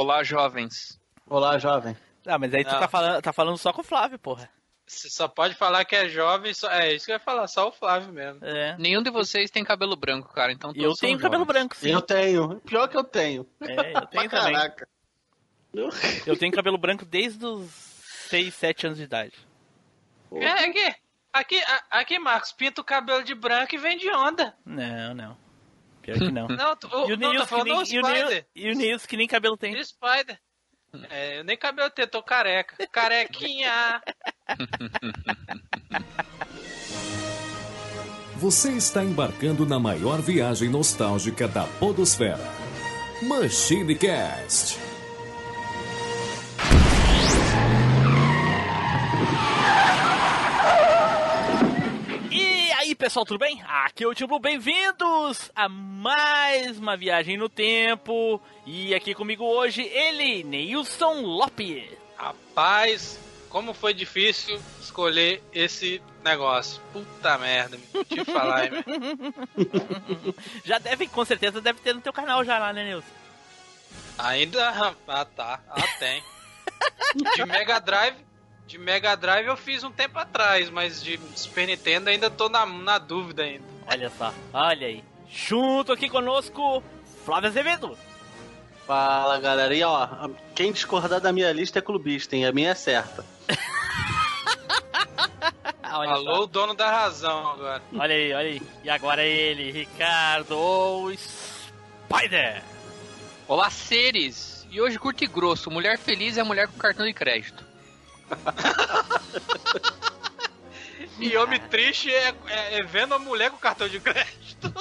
Olá, jovens. Olá, jovem. Ah, mas aí tu Não. tá falando, tá falando só com o Flávio, porra. Você só pode falar que é jovem, só... é isso que eu ia falar, só o Flávio mesmo. É. Nenhum de vocês tem cabelo branco, cara, então todos eu são tenho cabelo jovens. branco, sim. Eu tenho. Pior que eu tenho. É, eu tenho também. caraca. Eu tenho cabelo branco desde os 6, 7 anos de idade. É, aqui, aqui, aqui, Marcos, pinta o cabelo de branco e vem de onda. Não, não. Pior que não. Não, tu, o, E o não, Nils que falando nem, e o Nils, Spider. e o Nils que nem cabelo tem. Do Spider. É, eu nem cabelo tenho, tô careca. Carequinha. Você está embarcando na maior viagem nostálgica da Podosfera. Machine Cast. Pessoal, tudo bem? Aqui é o Tio bem-vindos a mais uma viagem no tempo. E aqui comigo hoje, ele, Neilson Lopes. Rapaz, como foi difícil escolher esse negócio. Puta merda, me te falar, hein. Já deve, com certeza, deve ter no teu canal já lá, né, Nilson? Ainda. Ah, tá. Ah, tem. De Mega Drive. De Mega Drive eu fiz um tempo atrás, mas de Super Nintendo ainda tô na, na dúvida ainda. Olha só, olha aí. Junto aqui conosco, Flávio Azevedo. Fala, galera. E ó, quem discordar da minha lista é clubista, hein? A minha é certa. Olha Falou só. o dono da razão agora. Olha aí, olha aí. E agora ele, Ricardo ou Spider. Olá, seres! E hoje curto e grosso, mulher feliz é mulher com cartão de crédito. E homem triste é, é- é vendo a mulher com cartão de crédito.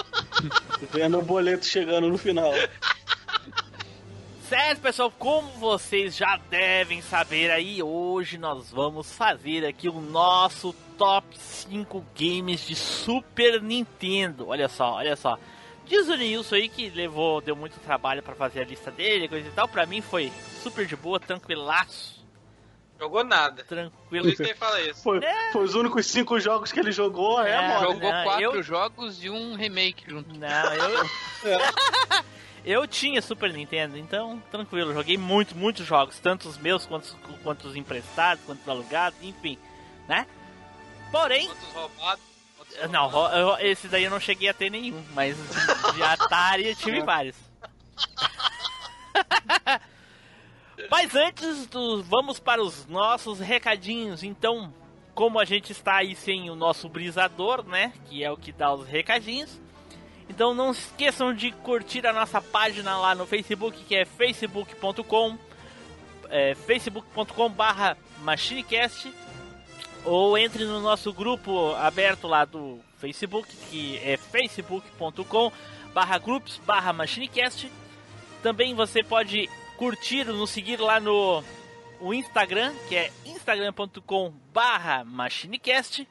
Vendo o boleto chegando no final. Certo, pessoal, como vocês já devem saber aí, hoje nós vamos fazer aqui o nosso top 5 games de Super Nintendo. Olha só, olha só. Diz o Nilson aí que levou, deu muito trabalho pra fazer a lista dele, coisa e tal. Pra mim foi super de boa, tranquilaço. Jogou nada. Por Tranquilo. isso que ele fala isso. Foi, É. foi os únicos cinco jogos que ele jogou, é, É, mano. Jogou não, quatro eu- jogos e um remake junto. Não, eu. eu tinha Super Nintendo, então tranquilo. Joguei muito, muitos jogos, tanto os meus quanto, quanto os emprestados, quanto os alugados, enfim, né? Porém, Quantos roubados? quantos não, roubados. ro- eu- esse daí eu não cheguei a ter nenhum, mas de Atari eu tive vários. Mas antes do, vamos para os nossos recadinhos. Então, como a gente está aí sem o nosso brisador, né, que é o que dá os recadinhos, então não se esqueçam de curtir a nossa página lá no Facebook, que é facebook.com é, facebook.com barra machinecast ou entre no nosso grupo aberto lá do Facebook, que é facebook.com barra grupos barra machinecast. Também você pode curtir, nos seguir lá no o Instagram, que é instagram.com barra machinecast.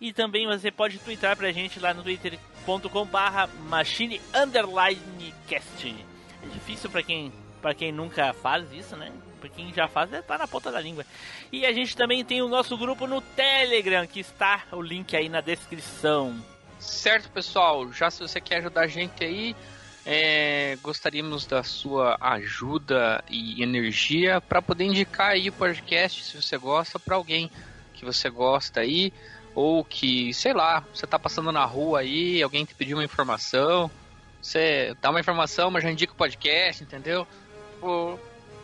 E também você pode twittar pra gente lá no twitter.com barra machine underline cast. É difícil pra quem, pra quem nunca faz isso, né? Pra quem já faz, é, tá na ponta da língua. E a gente também tem o nosso grupo no Telegram, que está o link aí na descrição. Certo, pessoal? Já se você quer ajudar a gente aí, é, gostaríamos da sua ajuda e energia para poder indicar aí o podcast, se você gosta, para alguém que você gosta aí, ou que, sei lá, você tá passando na rua aí, alguém te pediu uma informação, você dá uma informação, mas já indica o podcast, entendeu? Pô,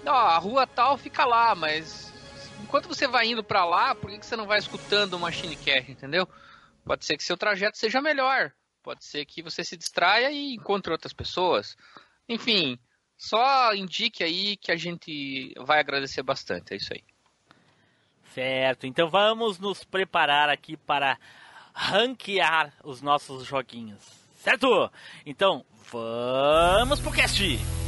ó, a rua tal fica lá, mas enquanto você vai indo para lá, por que, que você não vai escutando o Machine entendeu? Pode ser que seu trajeto seja melhor. Pode ser que você se distraia e encontre outras pessoas. Enfim, só indique aí que a gente vai agradecer bastante. É isso aí. Certo, então vamos nos preparar aqui para ranquear os nossos joguinhos. Certo? Então, vamos pro cast!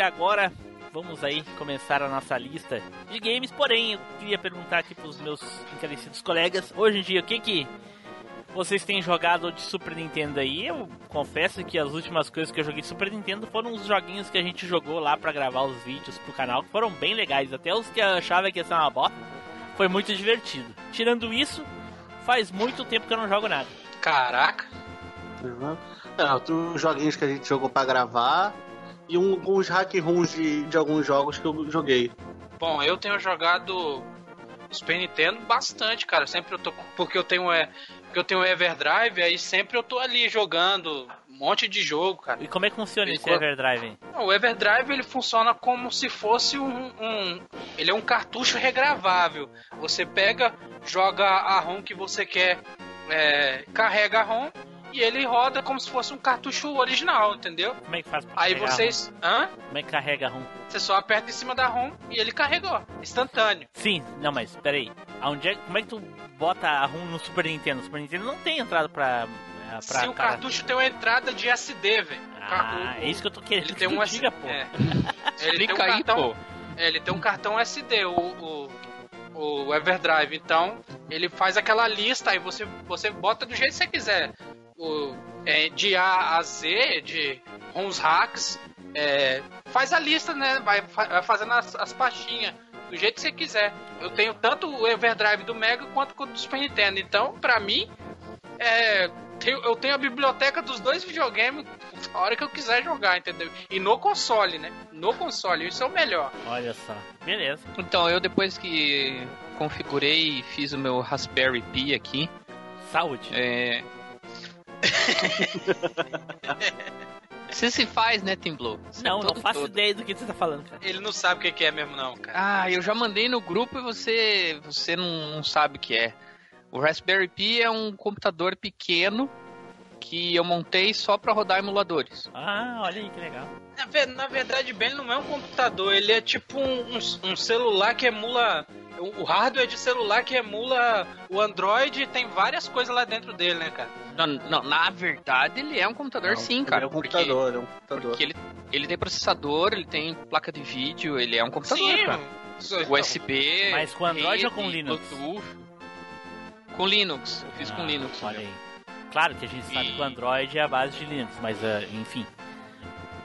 E agora vamos aí começar a nossa lista de games. Porém, eu queria perguntar aqui pros meus encarecidos colegas, hoje em dia, o que que vocês têm jogado de Super Nintendo aí? Eu confesso que as últimas coisas que eu joguei de Super Nintendo foram os joguinhos que a gente jogou lá pra gravar os vídeos pro canal, que foram bem legais. Até os que eu achava que ia ser uma bosta, foi muito divertido. Tirando isso, faz muito tempo que eu não jogo nada. Caraca. Uhum. É, os joguinhos que a gente jogou pra gravar e um, alguns hack rooms de, de alguns jogos que eu joguei. Bom, eu tenho jogado Super Nintendo bastante, cara. Sempre eu tô. Porque eu tenho. É, porque eu tenho Everdrive, aí sempre eu tô ali jogando um monte de jogo, cara. E como é que funciona esse Everdrive? O Everdrive ele funciona como se fosse um, um- Ele é um cartucho regravável. Você pega, joga a ROM que você quer, é, carrega a ROM e ele roda como se fosse um cartucho original, entendeu? Como é que faz pra Aí vocês. Hã? Como é que carrega a ROM? Você só aperta em cima da ROM e ele carregou. Instantâneo. Sim, não, mas peraí. Aonde é, como é que tu bota a ROM no Super Nintendo? O Super Nintendo não tem entrada pra. eh, pra Se o cara- cartucho tem uma entrada de SD, velho. Ah, o- é isso que eu tô querendo. Ele tem um SD. diga, pô. é. Ele tem um aí, cartão, pô. É, ele tem um cartão SD, o, o, o Everdrive. Então, ele faz aquela lista, aí você, você bota do jeito que você quiser. O, é, de A a Z, de ROMs hacks. é, faz a lista, né? Vai, vai fazendo as, as pastinhas do jeito que você quiser. Eu tenho tanto o Everdrive do Mega quanto o do Super Nintendo. Então, pra mim, é, tenho- eu tenho a biblioteca dos dois videogames a hora que eu quiser jogar, entendeu? E no console, né? No console, isso é o melhor. Olha só. Beleza. Então, eu depois que configurei e fiz o meu Raspberry Pi aqui, Saúde. é... Você se faz, né, Tim Blue? Você não, não todo- faço todo. ideia do que você tá falando, cara. Ele não sabe o que que é mesmo, não, cara. Ah, eu já mandei no grupo e você, você não, não sabe o que é. O Raspberry Pi é um computador pequeno que eu montei só pra rodar emuladores. Ah, olha aí que legal. Na, ver- na verdade, bem, não é um computador, ele é tipo um, um- um celular que emula. O o hardware de celular que emula o Android e tem várias coisas lá dentro dele, né, cara? Não, não, na verdade ele é um computador Não, sim, ele cara. É um porque- computador, é um computador. Porque ele, ele tem processador, ele tem placa de vídeo, ele é um computador, cara. Então, USB. Mas com Android ou com rede, Linux? Bluetooth. Com Linux, eu fiz com Ah, Linux. Olha aí. Claro que a gente sabe E- que o Android é a base de Linux, mas ah, enfim.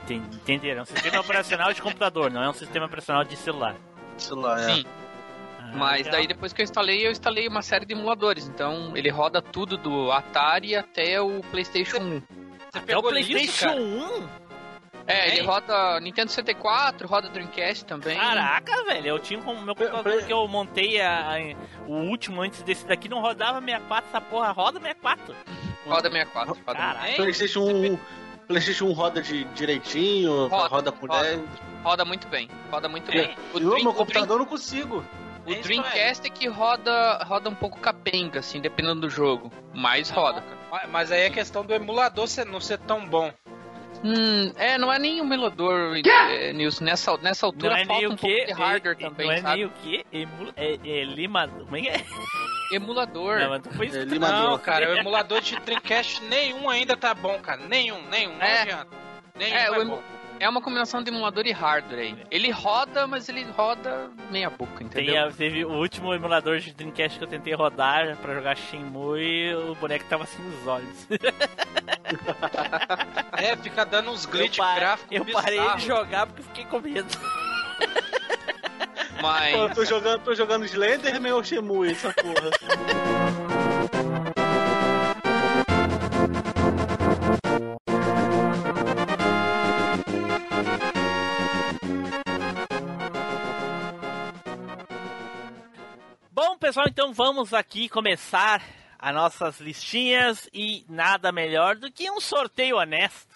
Enten- Entenderam? É um sistema operacional de computador, não é um sistema operacional de celular. Celular, é. Sim, Ah, mas daí depois que eu instalei, eu instalei uma série de emuladores. Então ele roda tudo do Atari até o PlayStation 1. Você Até o PlayStation isso, cara? 1? É, ele Hein? roda Nintendo 64, roda Dreamcast também. Caraca, velho, eu tinha como meu computador que eu montei a, a- o último antes desse daqui não rodava 64, essa porra roda 64. Roda 64. Roda Caraca. PlayStation 1, PlayStation 1 roda de direitinho, Roda, roda, com roda. 10. Roda muito bem. Roda muito É. bem. O, Eu, Dream- meu o computador eu não consigo. Dream- É o isso, Dreamcast é que roda, roda um pouco capenga, assim, dependendo do jogo. Mas roda, cara. Mas- aí é questão do emulador ser- não ser tão bom. Hum, é, não é nem um emulador, é, Nilson. Nessa, nessa altura Não é falta nem um o pouco que? de hardware também, não é sabe? nem o que? Emu, é, é lima. Como é que é? Emulador. Não, mas tu foi É. Não, cara, o emulador de Dreamcast nenhum ainda tá bom, cara. Nenhum, nenhum, não É. adianta. Nenhum É, é, o emu- bom. É uma combinação de emulador e hardware aí. Ele roda, mas ele roda meia boca, Tem entendeu? a- teve o último emulador de Dreamcast que eu tentei rodar pra jogar Shenmue e o boneco tava assim nos olhos. É, fica dando uns glitch eu gráficos eu parei de jogar porque fiquei com medo. Mas. Pô, eu tô jogando, tô jogando Slenderman ou Shemui, essa porra. Bom, pessoal, então vamos aqui começar as nossas listinhas e nada melhor do que um sorteio honesto.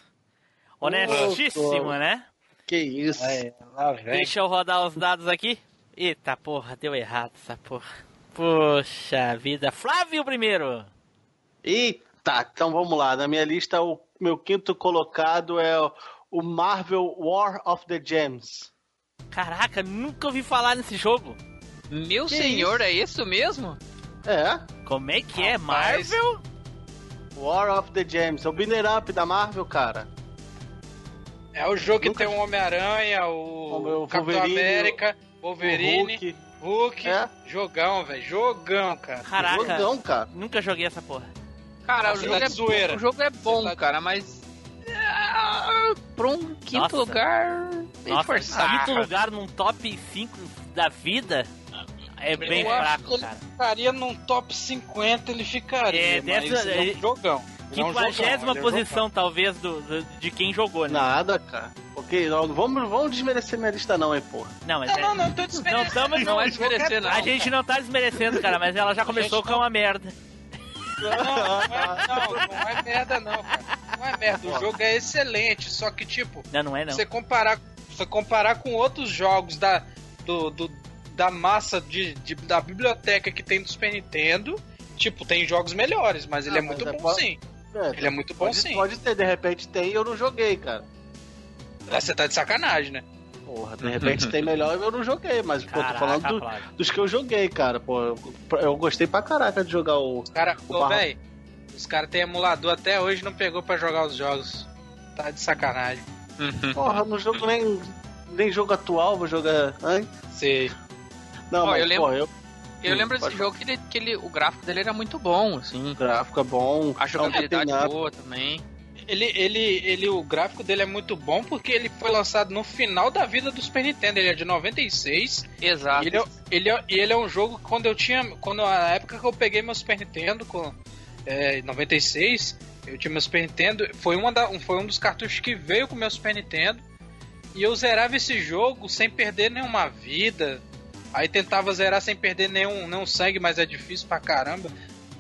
Honestíssimo, né? Que isso. Aí. Deixa eu rodar os dados aqui. Eita porra, deu errado essa porra. Poxa vida. Flávio primeiro. Eita, então vamos lá. Na minha lista, o meu quinto colocado é o- Marvel War of the Gems. Caraca, nunca ouvi falar nesse jogo. Meu Que senhor, é isso mesmo? É, Como é que é? Rapaz. Marvel? War of the Gems. É o Binner Up da Marvel, cara. É o jogo que Nunca- tem o Homem-Aranha, O o, Capitão Wolverine, América, O Wolverine, Hulk. Hulk. É. Jogão, velho. Jogão, cara. Caraca, Jogão, cara. nunca joguei essa porra. Cara, o jogo, tá é, de zoeira. o jogo é bom, tá cara, mas. ah, Pra um quinto Nossa. lugar. Bem Nossa, forçado. quinto lugar num top 5 da vida é bem Eu acho fraco, que ele cara. ficaria num top 50, ele ficaria. É, mas dessa- ele é um jogão. Ele Quinquagésima ele é um posição, talvez, do, do- de quem jogou, né? Nada, cara. Ok, não, não vamos, vamos desmerecer minha lista não, hein, porra. Não, mas jogão. é- Não, não, não tô não desmerecendo. estamos Não é desmerecer, não. A gente não tá desmerecendo, cara, mas ela já começou com uma merda. Não, não é, não, não é merda não, cara. Não é merda. O jogo é excelente, só que tipo, Não, não é não. você comparar, você comparar com outros jogos da, do, do- da massa de, de- da biblioteca que tem do Super Nintendo, tipo, tem jogos melhores, mas ele Ah, é mas muito é bom po- sim. É, Ele é muito bom pode, sim. Pode ter, de repente tem e eu não joguei, cara. Ah, Você tá de sacanagem, né? Porra, de repente tem melhor e eu não joguei, mas pô, tô falando do- dos que eu joguei, cara. Pô, eu, eu gostei pra caraca de jogar o. Os cara, O ô, barro. véi, os caras têm emulador até hoje e não pegou pra jogar os jogos. Tá de sacanagem. Uhum. Porra, no jogo nem, nem jogo atual, vou jogar. Hein? Sei. Não, Ó, mas eu lembro- pô, eu, Eu lembro desse jogo que, ele, que ele, o gráfico dele era muito bom, assim. o gráfico é bom. A jogabilidade é beat'em up. boa também. Ele, ele, ele, o gráfico dele é muito bom porque ele foi lançado no final da vida do Super Nintendo. Ele é de 96. Exato. E ele, é- ele, é, ele é um jogo que quando eu tinha. Quando na época que eu peguei meu Super Nintendo, com, é, em 96, eu tinha meu Super Nintendo. Foi, uma da, um- foi um dos cartuchos que veio com o meu Super Nintendo. E eu zerava esse jogo sem perder nenhuma vida. Aí tentava zerar sem perder nenhum, nenhum sangue, mas é difícil pra caramba.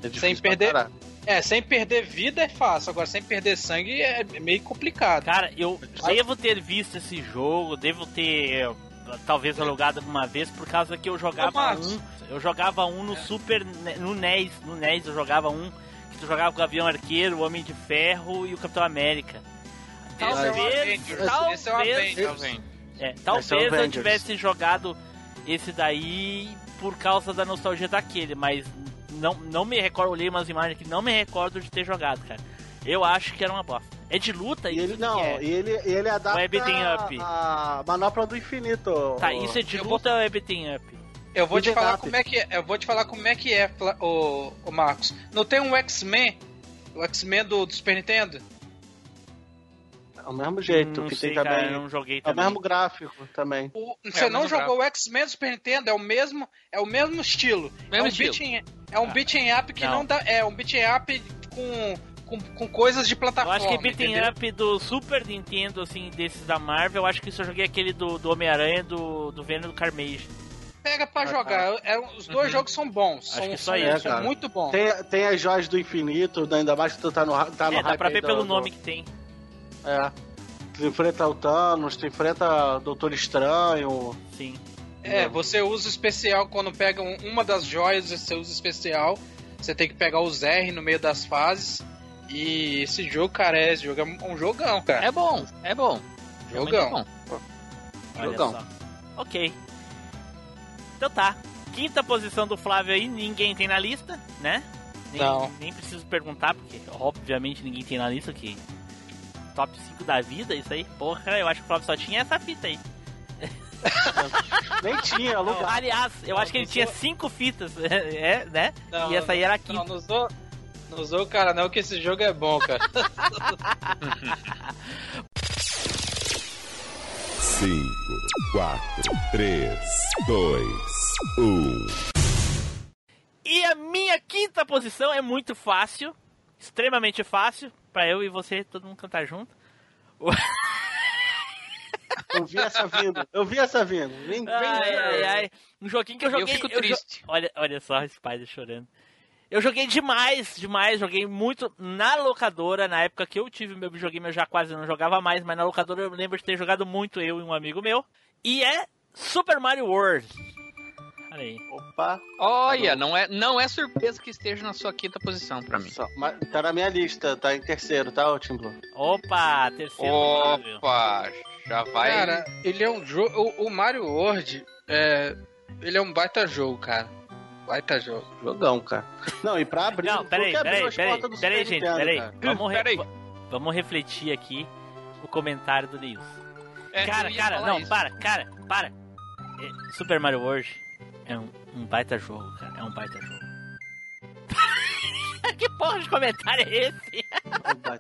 É difícil Sem perder-. É, sem perder vida é fácil, agora sem perder sangue é meio complicado. Cara, eu devo ter visto esse jogo, devo ter eh, talvez alugado uma vez por causa que eu jogava Ô, um, eu jogava um no Super Ne- no NES, no NES eu jogava um que tu jogava com o Gavião Arqueiro, o Homem de Ferro e o Capitão América. Esse é Talvez, talvez, esse é. Tá vendo? é, Esse é o talvez eu tivesse jogado esse daí por causa da nostalgia daquele, mas não, não me recordo, olhei umas imagens que não me recordo de ter jogado, cara. Eu acho que era uma bosta. É de luta E isso ele que não, é? ele, ele adapta Ou é beating up? a manopla do infinito. Tá, o- isso é de eu luta ou é beating up? Eu vou te falar up. como é que é. Eu vou te falar como é que é, o, o Marcos. Não tem um X-Men? O X-Men do, do Super Nintendo? É o mesmo jeito, não que sei, tem cara, também. eu não joguei É o também. mesmo gráfico também. O- você o não jogou o X-Men do Super Nintendo? É o mesmo, é o mesmo estilo. Mesmo é um beat'em, é um Ah. beat'em up que Não. não. dá. É um beat'em up com, com, com coisas de Eu plataforma. acho que beating entendeu? up do Super Nintendo, assim, desses da Marvel, eu acho que eu joguei aquele do, do Homem-Aranha do, do Venom do Carmage. Pega pra Ah, jogar. É, os dois Uhum. jogos são bons. Acho são, que só isso, são muito bons. Tem, tem as joias do infinito, ainda mais que tu tá no, tá no É, dá pra ver do- pelo do- nome que tem. É. Tu enfrenta o Thanos, tu enfrenta o Doutor Estranho. Sim. É, você usa especial quando pega um- uma das joias, você usa especial. Você tem que pegar os R no meio das fases. E esse jogo, cara, é, esse jogo é um jogão, cara. É bom, é bom. É Jogão. muito bom. Olha Jogão. só. Ok. Então tá. Quinta posição do Flávio aí, ninguém tem na lista, né? Nem, Não. Nem preciso perguntar, porque obviamente ninguém tem na lista, que top 5 da vida, isso aí, porra, eu acho que o Flávio só tinha essa fita aí. Nem tinha lugar. Aliás, eu Não, acho que ele tinha sou- cinco fitas, é, né? Não, e essa aí era a Não, quinta. não usou, não usou o cara não, que esse jogo é bom, cara. 5, 4, 3, 2, 1. E a minha quinta posição é muito fácil, extremamente fácil, pra eu e você, todo mundo cantar junto. Eu vi essa vindo. Eu vi essa vindo. Vem, vem, Ai, ai, ai. Um joguinho que eu Eu joguei. fico jo- triste. Olha, olha só pai chorando. Eu joguei demais, demais, joguei muito na locadora, na época que eu tive meu videogame eu já quase não jogava mais, mas na locadora eu lembro de ter jogado muito eu e um amigo meu. E é Super Mario World. Olha aí. Opa. Olha, não é, não é surpresa que esteja na sua quinta posição pra mim. Só, mas tá na minha lista, tá em terceiro, tá, ô Tim Blue? Opa, terceiro. Opa, já vai. Cara, ele é um jogo. O, o Mario World é. Ele é um baita jogo, cara. Baita jogo. Jogão, cara. Não, e pra abrir. Não, peraí, peraí, peraí, peraí, gente, peraí. Vamos, re- Peraí. vamos refletir aqui o comentário do Nils. É, cara, cara, não, isso. para, cara, para. É, Super Mario World é um, um baita jogo, cara. É um baita jogo. que porra de comentário é esse?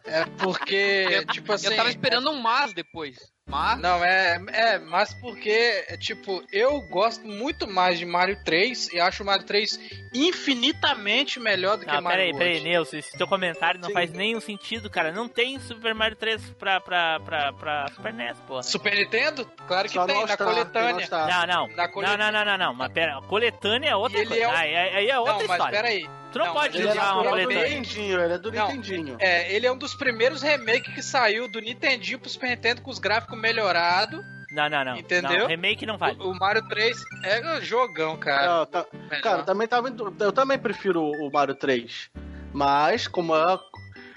É porque, Eu- tipo assim. Eu tava esperando um mas depois. Mas. Não, é, é, mas porque, é, tipo, eu gosto muito mais de Mario 3 e acho o Mario 3 infinitamente melhor do que Não, Mario peraí, World. peraí, Nilson, esse teu comentário não Sim. faz nenhum sentido, cara. Não tem Super Mario 3 pra, pra, pra, pra Super NES, porra. Super Nintendo? Claro que Só tem, na no coletânea. Não, não. Na Não, coletânea. não, não, não, não. Mas pera, a coletânea é outra ele coisa. é um- Aí, aí- aí é outra Não, mas história. peraí. Tu não, Não, pode ele Ele é usar uma natural do coletânea. Nintendinho, ele é do Não. Nintendinho. É, ele é um dos primeiros remakes que saiu do Nintendinho pro Super Nintendo com os gráficos melhorados. Não, não, não. Entendeu? Não, remake não vale. O, o Mario 3 é um jogão, cara. Não, tá- cara, também tava, eu também prefiro o Mario 3. Mas, como é.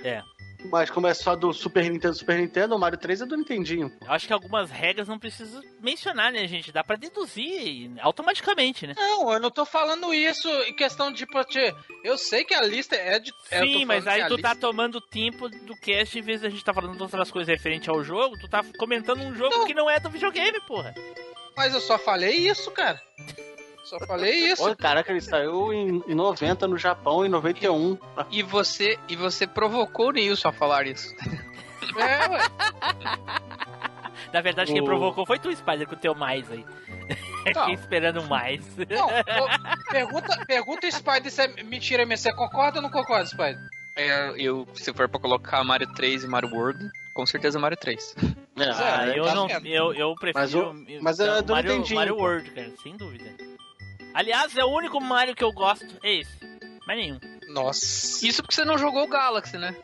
É. Mas como é só do Super Nintendo Super Nintendo, o Mario 3 é do Nintendinho. acho que algumas regras não preciso mencionar, né, gente? Dá pra deduzir automaticamente, né? Não, eu não tô falando isso em questão de. te- Eu sei que a lista é de. é, Sim, mas aí tu a tá lista- tomando tempo do cast, em vez da gente tá falando de outras coisas referente ao jogo, tu tá comentando um jogo Não. que não é do videogame, porra. Mas eu só falei isso, cara. Só falei isso. Olha, caraca, ele saiu em, em 90 no Japão, em 91. E você, e você provocou o Nilson a falar isso. É, ué. Na verdade, quem O- provocou foi tu, Spider, com o teu mais aí. Fiquei esperando mais. Não, pergunta, pergunta Spider se é mentira mesmo. Você concorda ou não concorda, Spider? É, eu, se for pra colocar Mario 3 e Mario World, com certeza Mario 3. É, Ah, é, eu tá não, eu, eu prefiro. Mas o- mas é não, do Mario, Mario pô. World, cara, sem dúvida. Aliás, é o único Mario que eu gosto, é esse. Mais nenhum. Nossa. Isso porque você não jogou o Galaxy, né?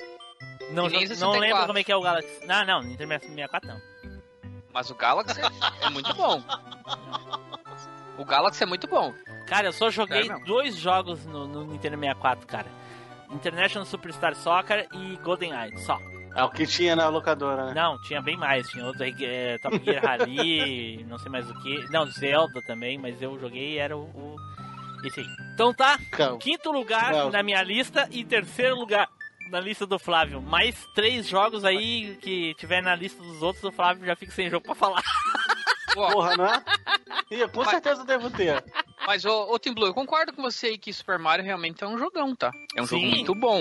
Não, não 64. lembro como é que é o Galaxy. Não, não, Nintendo 64 não. Mas o Galaxy é muito bom. O Galaxy é muito bom. Cara, eu só joguei mesmo? dois jogos no, no Nintendo 64, cara. International Superstar Soccer e GoldenEye, só. É o que tinha na locadora, né? Não, tinha bem mais. Tinha outro é, Top Gear Rally, não sei mais o que. Não, Zelda também, mas eu joguei era o, o- esse aí. Então tá, Calma. quinto lugar na minha lista e terceiro lugar na lista do Flávio. Mais três jogos aí que tiver na lista dos outros, o Flávio já fica sem jogo pra falar. Porra, não é? Ih, com certeza eu devo ter. Mas, ô, ô Tim Blue, eu concordo com você aí que Super Mario realmente é um jogão, tá? É um Sim. jogo muito bom.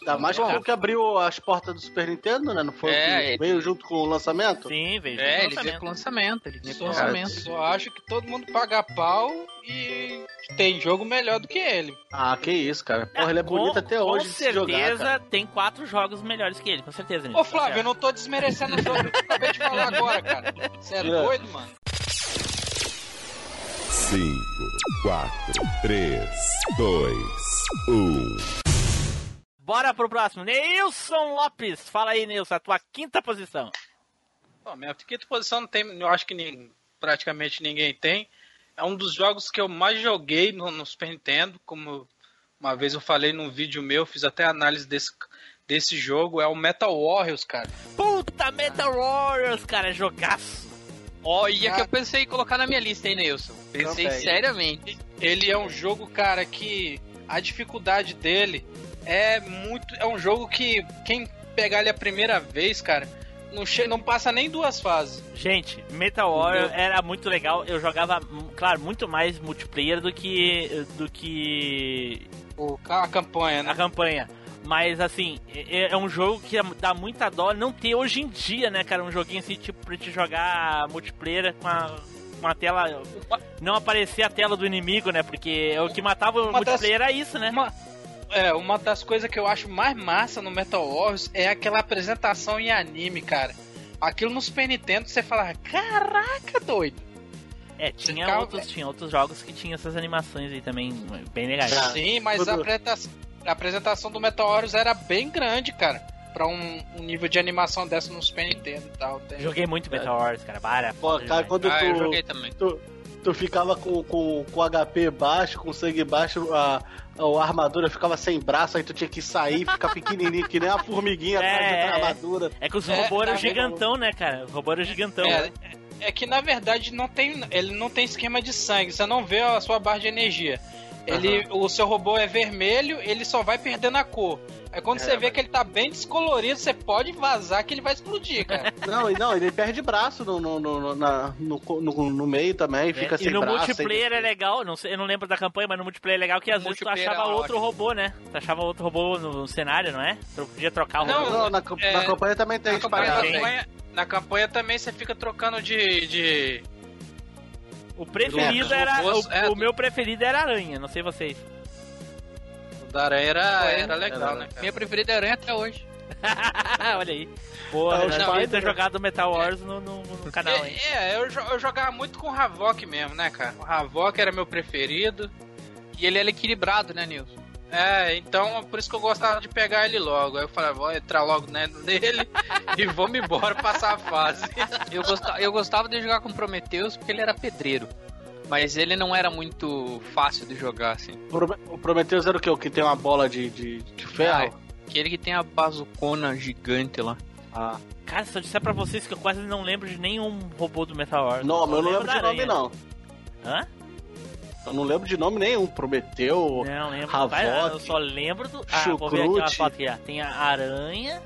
Ainda mais Bom. o que abriu as portas do Super Nintendo, né? Não foi É, o que ele- veio junto com o lançamento? Sim, vejo. É, ele lançamento. vinha com lançamento, ele vinha com Só, lançamento. só acho que todo mundo paga pau e tem jogo melhor do que ele. Ah, que isso, cara. Porra, ele é Com- bonito até hoje Com jogar, certeza cara. tem quatro jogos melhores que ele, com certeza. Ô. Flávio, eu não tô desmerecendo o jogo que eu acabei de falar agora, cara. Você é É. doido, mano? 5, 4, 3, 2, 1. Bora pro próximo. Neilson Lopes. Fala aí, Neilson, a tua quinta posição. Pô, minha quinta posição não tem, eu acho que nem, praticamente ninguém tem. É um dos jogos que eu mais joguei no, no Super Nintendo, como uma vez eu falei num vídeo meu, fiz até análise desse, desse jogo, é o Metal Warriors, cara. Puta, Metal Warriors, cara, jogaço. Ó, e é que eu pensei em colocar na minha lista, hein, Neilson? Pensei Também. seriamente. Ele é um jogo, cara, que a dificuldade dele é muito. É um jogo que quem pegar ele a primeira vez, cara, não, che não passa nem duas fases. Gente, Metal Warrior era muito legal. Eu jogava, claro, muito mais multiplayer do que do que O, a campanha, né? a campanha. Mas assim, é, é um jogo que dá muita dó não ter hoje em dia, né, cara? Um joguinho assim, tipo, pra te jogar multiplayer com a, com a tela. Não aparecer a tela do inimigo, né? Porque o que matava o Uma das- multiplayer era isso, né? Uma, é, uma das coisas que eu acho mais massa no Metal Warriors é aquela apresentação em anime, cara. Aquilo no Super Nintendo você fala, caraca, doido. É, tinha Ficava- outros, tinha outros jogos que tinham essas animações aí também bem legais. Sim, mas tudo- a, apresenta- a apresentação do Meteoros era bem grande, cara. Pra um, um nível de animação dessa no Super Nintendo e tal. Tem- Joguei muito Metal Wars, cara. Para. Pô, cara, quando Ah, eu tu, joguei também. tu, tu ficava com, com, com HP baixo, com sangue baixo, a, a armadura ficava sem braço, aí tu tinha que sair, ficar pequenininho, que nem uma formiguinha É, atrás da é. armadura. É que os É, robôs eram tá gigantão, né, cara? Os robôs eram gigantão. É, é que na verdade não tem, ele não tem esquema de sangue, você não vê a sua barra de energia. Ele, o seu robô é vermelho, ele só vai perdendo a cor. Aí quando É, você vê mas- que ele tá bem descolorido, você pode vazar que ele vai explodir, cara. Não, não, ele perde braço no, no, no, na- no, no, no meio também, fica É, sem e no braço. multiplayer é legal, não sei, eu não lembro da campanha, mas no multiplayer é legal que às vezes tu achava é outro robô, né? Tu achava outro robô no cenário, não é? Tu podia trocar o Não, robô. Não, na, é, na campanha também tem Na campanha, na campanha também você fica trocando de. de... O preferido É, era. robôs- o, é. o meu preferido era aranha, não sei vocês. O da aranha era, era legal, Era- né, cara? Minha preferida é aranha até hoje. Olha aí. Porra, É, o eu devia ter Spider- jogado Metal Wars no, no, no canal, hein? É, é, eu, eu jogava muito com o Havok mesmo, né, cara? O Havok era meu preferido. E ele é equilibrado, né, Nilson? É, então por isso que eu gostava de pegar ele logo. Aí eu falei, vou entrar logo né, nele e vamos embora passar a fase. Eu gostava, eu gostava de jogar com Prometheus porque ele era pedreiro. Mas ele não era muito fácil de jogar, assim. O Prometheus era o quê? O que tem uma bola de, de, de ferro? Aquele que tem a bazucona gigante lá. Ah. Cara, se eu disser pra vocês que eu quase não lembro de nenhum robô do Metal Wars. Não, mas eu não lembro de nome, não. Hã? Eu não lembro de nome nenhum. Prometeu. Não, lembro. Havok, Vai, eu só lembro do. Ah, vou ver aqui uma foto aqui, ó. Tem a aranha.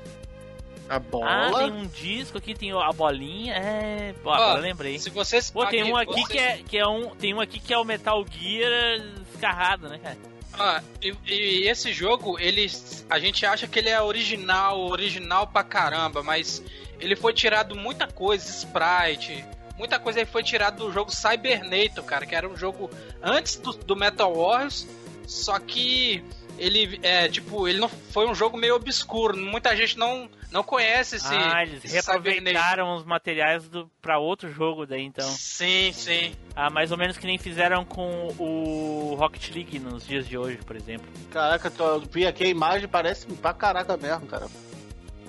A Ah, bola. tem um disco aqui, tem a bolinha. É. Pô, agora eu lembrei. Se vocês Pô, tem um aqui vocês- que é, que é um. Tem um aqui que é o Metal Gear escarrado, né, cara? Ah, e, e esse jogo, ele, a gente acha que ele é original, original pra caramba, mas ele foi tirado muita coisa, sprite, muita coisa aí foi tirado do jogo Cybernator, cara, que era um jogo antes do, do Metal Wars, só que ele é tipo, ele não foi um jogo meio obscuro, muita gente não não conhece esse, ah, eles esse reaproveitaram os materiais do, pra outro jogo daí, então. Sim, sim. Ah, mais ou menos que nem fizeram com o Rocket League nos dias de hoje, por exemplo. Caraca, eu vi aqui a imagem, parece pra caraca mesmo, cara.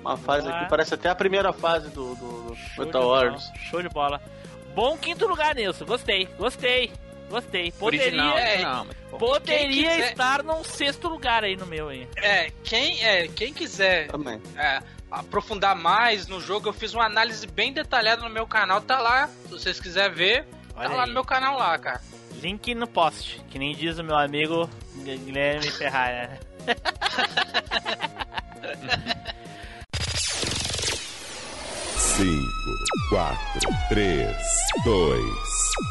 Uma fase Ah. aqui, parece até a primeira fase do, do, do Metal Wars. Show de bola. Bom quinto lugar nisso. Gostei, gostei, gostei. Poderia, é, não, poderia quiser... estar num sexto lugar aí no meu hein. É, quem, é, quem quiser é, aprofundar mais no jogo, eu fiz uma análise bem detalhada no meu canal, tá lá. Se vocês quiserem ver, Olha tá aí. lá no meu canal lá, cara. Link no post, que nem diz o meu amigo Guilherme Ferrari. 5, 4, 3, 2,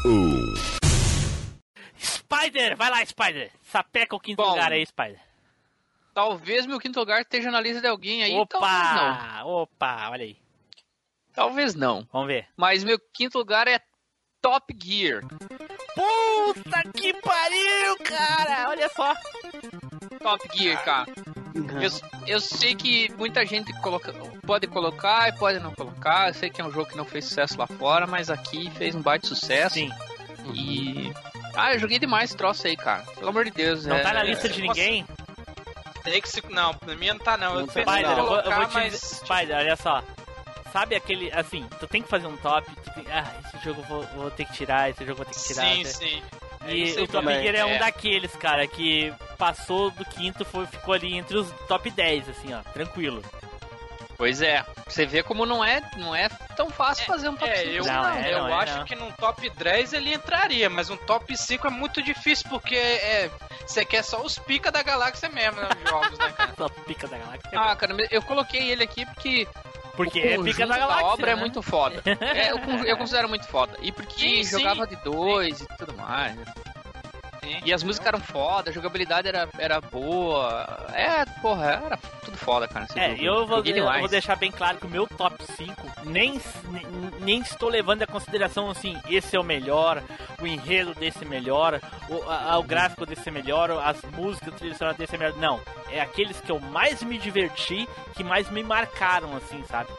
1. Spider, vai lá, Spider. Sapeca o quinto Bom, lugar aí, Spider. Talvez meu quinto lugar esteja na lista de alguém aí. Opa, opa, olha aí. Talvez não. Vamos ver. Mas meu quinto lugar é Top Gear. Puta que pariu, cara! Olha só. Top Gear, cara. Eu, eu sei que muita gente coloca, pode colocar e pode não colocar. Eu sei que é um jogo que não fez sucesso lá fora, mas aqui fez um baita sucesso. Sim. E. Ah, eu joguei demais esse troço aí, cara. Pelo amor de Deus. Não é- tá na lista de ninguém? Tem que se. Não, na minha não tá não. Eu Não tá, pensei em Spider, eu vou, eu colocar, vou te mas. dizer. Spider, olha só. Sabe aquele, assim, tu tem que fazer um top, tu tem, ah, esse jogo eu vou, vou ter que tirar, esse jogo eu vou ter que tirar. Sim, né? sim. É E o Top. Gear é um É. daqueles, cara, que passou do quinto, foi, ficou ali entre os top 10, assim, ó, tranquilo. Pois é. Você vê como não é, não é tão fácil fazer um top É, 5. eu, Não, é, eu não é, acho não. que num top 10 ele entraria, mas um top 5 é muito difícil porque é, você quer só os pica da galáxia mesmo nos jogos, né, cara? Só pica da galáxia. Ah, cara, eu coloquei ele aqui porque porque o é pica da galáxia. obra é né? muito foda. É, eu, eu considero muito foda. E porque Sim, sim. jogava de dois e tudo mais. E as músicas eram foda, a jogabilidade era, era boa. É, porra, era tudo foda, cara. É, jogo. eu vou, eu vou deixar bem claro que o meu top 5 nem, nem, estou levando em consideração assim, esse é o melhor, o enredo desse é melhor, o, a- o gráfico desse é melhor, as músicas tradicionais desse é melhor. Não, é aqueles que eu mais me diverti, que mais me marcaram, assim, sabe?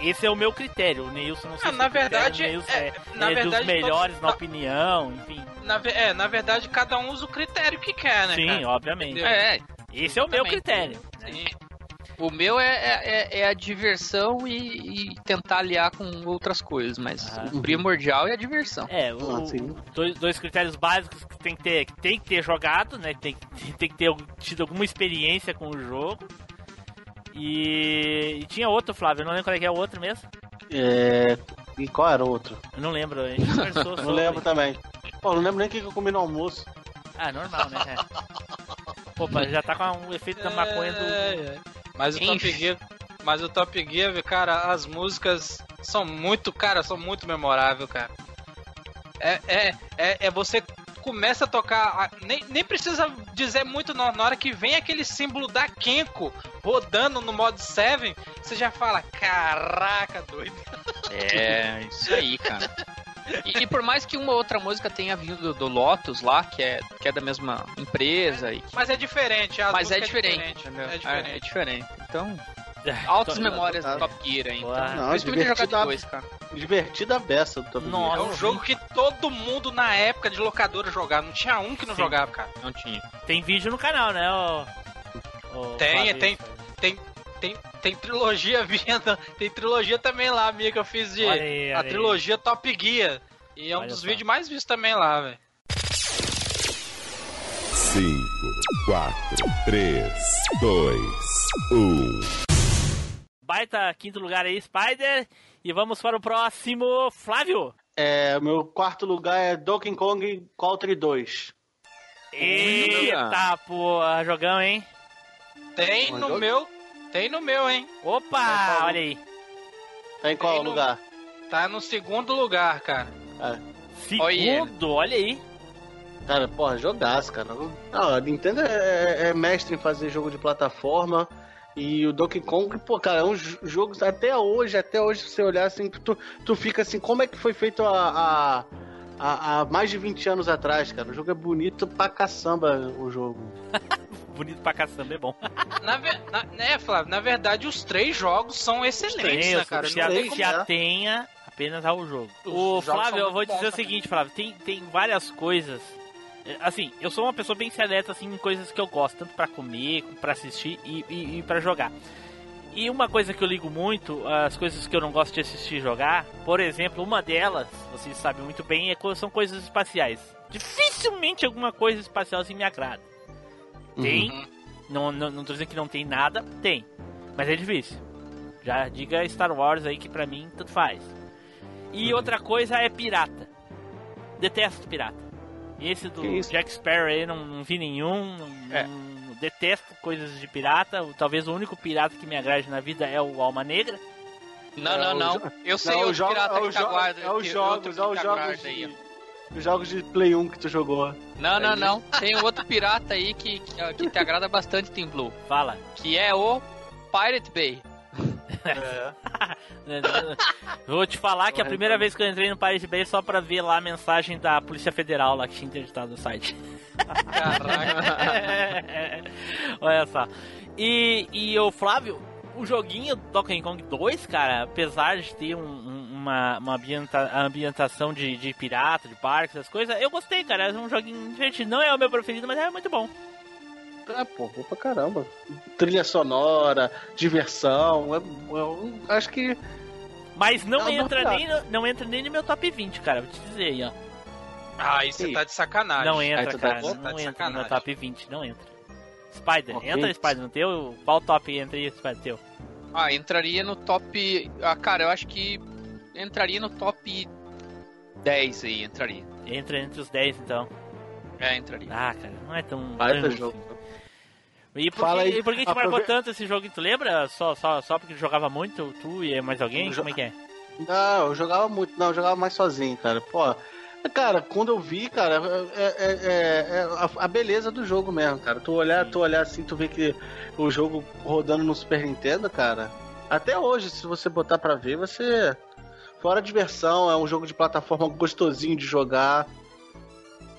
Esse é o meu critério. O Neilson não sei Ah, se na o critério verdade, Neilson é- é, na é verdade, dos melhores todos- na opinião, enfim. Na, é, na verdade, cada um usa o critério que quer, né? Sim, cara? obviamente. É, Esse é o meu critério. Sim. O meu é, é, é a diversão e, e tentar aliar com outras coisas, mas Aham. o primordial é a diversão. É, o, Ah, dois, dois critérios básicos que tem que ter, que tem que ter jogado, né? Tem, tem que ter tido alguma experiência com o jogo. E, e tinha outro, Flávio, eu não lembro qual é que é o outro mesmo. É... E qual era o outro? Eu não lembro, a gente conversou Não lembro também. Pô, não lembro nem o que eu comi no almoço. Ah, normal, né? É. Opa, já tá com o efeito da maconha do. É, é. Mas o Top. Gear, mas o Top Gear, cara, as músicas são muito, cara, são muito memoráveis, cara. É, é, é, é você começa a tocar, nem, nem precisa dizer muito na, na hora que vem aquele símbolo da Kenko rodando no modo 7, você já fala, caraca, doido. É, isso aí, cara. E, e por mais que uma outra música tenha vindo do, do Lotus lá, que é, que é da mesma empresa, e que- Mas é diferente, a mas é música diferente? É diferente. É, é diferente. Então, altas Então, memórias do. Top Gear aí. Então. Não, jogar divertida- depois, cara. Divertida a beça do Top Gear. Nossa. É um jogo que todo mundo na época de locadora jogava, não tinha um que não Sim. jogava, cara. Não tinha. Tem vídeo no canal, né? ô- ô Tem, Flávio? tem. Tem, tem, tem trilogia vindo, tem trilogia também lá, minha, que eu fiz de Olha aí, a olha aí. trilogia Top Gear. E é um Olha dos só. vídeos mais vistos também lá, velho. 5, 4, 3, 2, 1. Baita quinto lugar aí, Spider. E vamos para o próximo, Flávio. É, meu quarto lugar é Donkey Kong Country 2. Eita, porra, jogão, hein? Tem no jogo. meu, tem no meu, hein? Opa, olha aí. Tá em qual Tem no- lugar? Tá no segundo lugar, cara. Cara, Segundo, olha aí. cara, porra, jogaço, cara. Não, a Nintendo é, é mestre em fazer jogo de plataforma. E o Donkey Kong, pô, cara, é um jo- jogo até hoje, até hoje, se você olhar assim, tu, tu fica assim, como é que foi feito há, há, há, há mais de 20 anos atrás, cara? O jogo é bonito pra caçamba, o jogo. Bonito pra caçamba, é bom. Na, na, né, Flávio? Na verdade, os três jogos são excelentes, né, cara? a- tem como se é. atenha apenas ao jogo. Os O Flávio, eu vou dizer o seguinte, Flávio, tem, tem várias coisas. Assim, eu sou uma pessoa bem seleta assim, em coisas que eu gosto, tanto pra comer, pra assistir e, e, e para jogar. E uma coisa que eu ligo muito, as coisas que eu não gosto de assistir jogar, por exemplo, uma delas, vocês sabem muito bem, é, são coisas espaciais. Dificilmente alguma coisa espacial assim me agrada. Tem, Uhum. não, não, não tô dizendo que não tem nada, tem. Mas é difícil. Já diga Star Wars aí que pra mim tanto faz. E Uhum. outra coisa é pirata. Detesto pirata. Esse do Que? Jack Sparrow aí não, não vi nenhum. não- É. não- detesto coisas de pirata. O- Talvez o único pirata que me agrade na vida é o Alma Negra. Não, É, não, o não. jo- Eu sei Não, os jogos- pirata é que os tá jo- guarda. é os que- jogos, que é os jogos guarda aí, de, os jogos de Play 1 que tu jogou. Não, não, não. Tem outro pirata aí que, que, que te agrada bastante, Team Blue. Fala. Que é o Pirate Bay. Vou te falar que a primeira vez que eu entrei no Pirate Bay é só pra ver lá a mensagem da Polícia Federal lá que tinha interditado o site. Caraca. Olha só. E, e o Flávio, o joguinho Donkey Kong 2, cara, apesar de ter um- um- uma, uma ambienta- ambientação de, de pirata, de parques, essas coisas, eu gostei, cara. É um joguinho divertido. Não é o meu preferido, mas é muito bom. É, pô, bom pra caramba. Trilha sonora, diversão. é- eu acho que. Mas não Não, não entra nem no, não entra nem no meu top 20, cara. Vou te dizer aí, ó. Aí você tá de sacanagem. Não entra, tá- cara. tá não de entra no meu top 20, não entra. Spider, Ok. entra Spider no teu? Qual top entra aí, Spider, teu? Ah, entraria no top. Ah, cara, eu acho que entraria no top 10 aí, entraria. Entra entre os 10, então. É, entraria. Ah, cara, não é tão. Baita tão jogo. assim. E por, Fala que, aí, e por que te marcou aprove- tanto esse jogo? Tu lembra? Só, só, só porque tu jogava muito? Tu e mais alguém? Eu Como é que é? Não, eu jogava muito. Não, eu jogava mais sozinho, cara. Pô. Cara, quando eu vi, cara, é, é- é- é a, a beleza do jogo mesmo, cara. Tu olhar, Sim. tu olhar assim, tu vê que o jogo rodando no Super Nintendo, cara. Até hoje, se você botar pra ver, você. Fora diversão, é um jogo de plataforma gostosinho de jogar.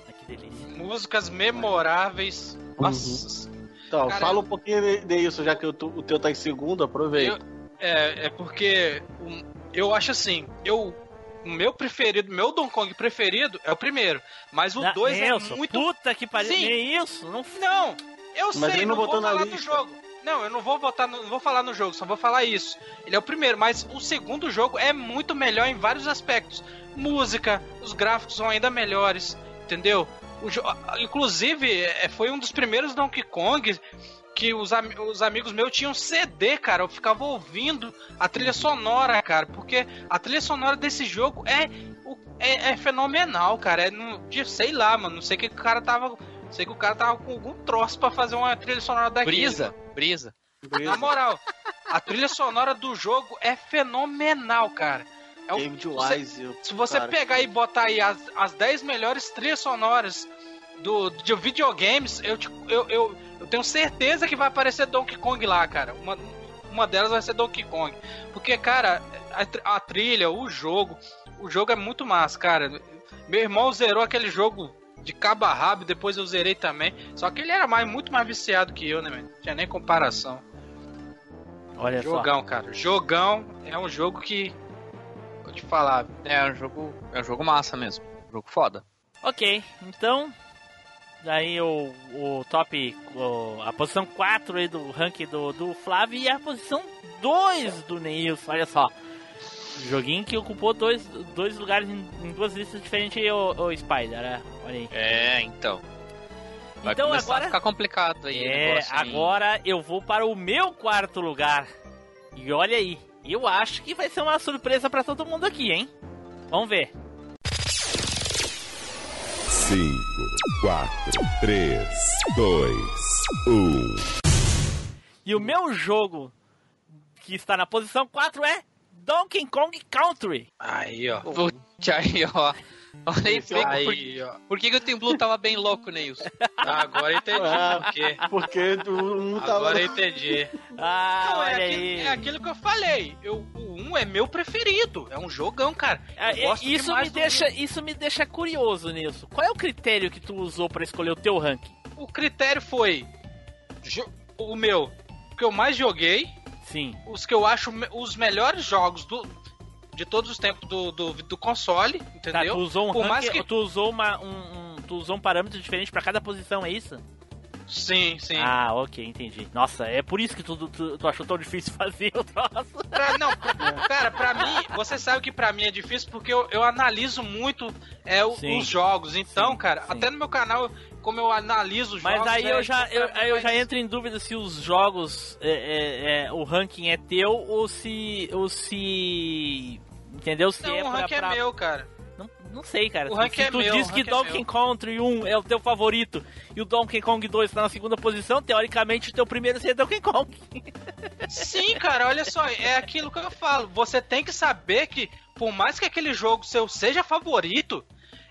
Ah, que delícia. Músicas memoráveis. Nossa. Então, Cara, fala um pouquinho de- disso, já que o, tu- o teu tá em segundo, aproveita. É, é porque eu acho assim, eu o meu preferido, meu Donkey Kong preferido é o primeiro, mas o Na- 2 é Nelson, muito Puta que pariu. Sim. Nem isso? Não Não, Eu Mas sei, ele não vou na falar do lista. jogo. Não, eu não vou botar no, não vou falar no jogo, só vou falar isso. Ele é o primeiro, mas o segundo jogo é muito melhor em vários aspectos. Música, os gráficos são ainda melhores, entendeu? O jo- Inclusive, é, foi um dos primeiros Donkey Kong que os, am- os amigos meus tinham CD, cara. Eu ficava ouvindo a trilha sonora, cara, porque a trilha sonora desse jogo é, é, é fenomenal, cara. É de, sei lá, mano. Não sei o que o cara tava. Sei que o cara tava com algum troço pra fazer uma trilha sonora daquele. Brisa, brisa. Na moral, a trilha sonora do jogo é fenomenal, cara. É o- Wise. se você cara. pegar e botar aí as, as 10 melhores trilhas sonoras do, de videogames, eu, te- eu, eu, eu tenho certeza que vai aparecer Donkey Kong lá, cara. Uma, uma delas vai ser Donkey Kong. Porque, cara, a, a trilha, o jogo, o jogo é muito massa, cara. Meu irmão zerou aquele jogo de cabo a rabo, depois eu zerei também. Só que ele era mais, muito mais viciado que eu, né, mano? Tinha nem comparação. Olha só. Jogão, cara. Jogão é um jogo que. Te falar. É um jogo, é um jogo massa mesmo. Jogo foda. Ok, então. Daí o, o top. o- a posição 4 aí do ranking do, do Flávio e a posição 2 do Neilson. Olha só. Joguinho que ocupou dois, dois lugares em, em duas listas diferentes, o, o Spider, né? Olha aí. É, então. Vai Então agora- ficar complicado aí. É, agora eu vou para o meu quarto lugar. E olha aí, eu acho que vai ser uma surpresa para todo mundo aqui, hein? Vamos ver. 5, 4, 3, 2, 1. E o meu jogo que está na posição 4 é Donkey Kong Country. Aí, ó. Putz, aí, ó. Olha aí, por, Aí, ó. por que, que o Blue tava bem louco, Neilson? Agora eu entendi Ah, por quê. Porque tu não tava. Agora eu entendi. Ah, Não, é olha aquilo, aí. é aquilo que eu falei. Eu, o 1 é meu preferido. É um jogão, cara. Ah, Eu gosto isso me deixa, isso me deixa curioso, Nilson. Qual é o critério que tu usou para escolher o teu ranking? O critério foi o meu, o que eu mais joguei, Sim. os que eu acho os melhores jogos do, de todos os tempos do, do, do console, Tá, entendeu? tu usou um Por que- tu usou uma, um, um- tu usou um parâmetro diferente para cada posição, é isso? Sim, sim. Ah, ok, entendi. Nossa, é por isso que tu, tu, tu achou tão difícil fazer o troço. Pra- não, cara, pra mim, você sabe que pra mim é difícil porque eu, eu analiso muito é, o- os jogos. Então, Sim, cara, sim. até no meu canal, como eu analiso os Mas jogos. aí é, eu já, eu, aí eu já entro em dúvida se os jogos, é, é, é, o ranking é teu ou se, ou se, entendeu? Se Não, é o pra, ranking pra- é meu, cara. Não, não sei, cara. O Se- ranking se é tu meu, diz que é Donkey meu. Country 1 é o teu favorito e o Donkey Kong 2 tá na segunda posição, teoricamente o teu primeiro seria Donkey Kong. Sim, cara, olha só, é aquilo que eu falo. Você tem que saber que, por mais que aquele jogo seu seja favorito,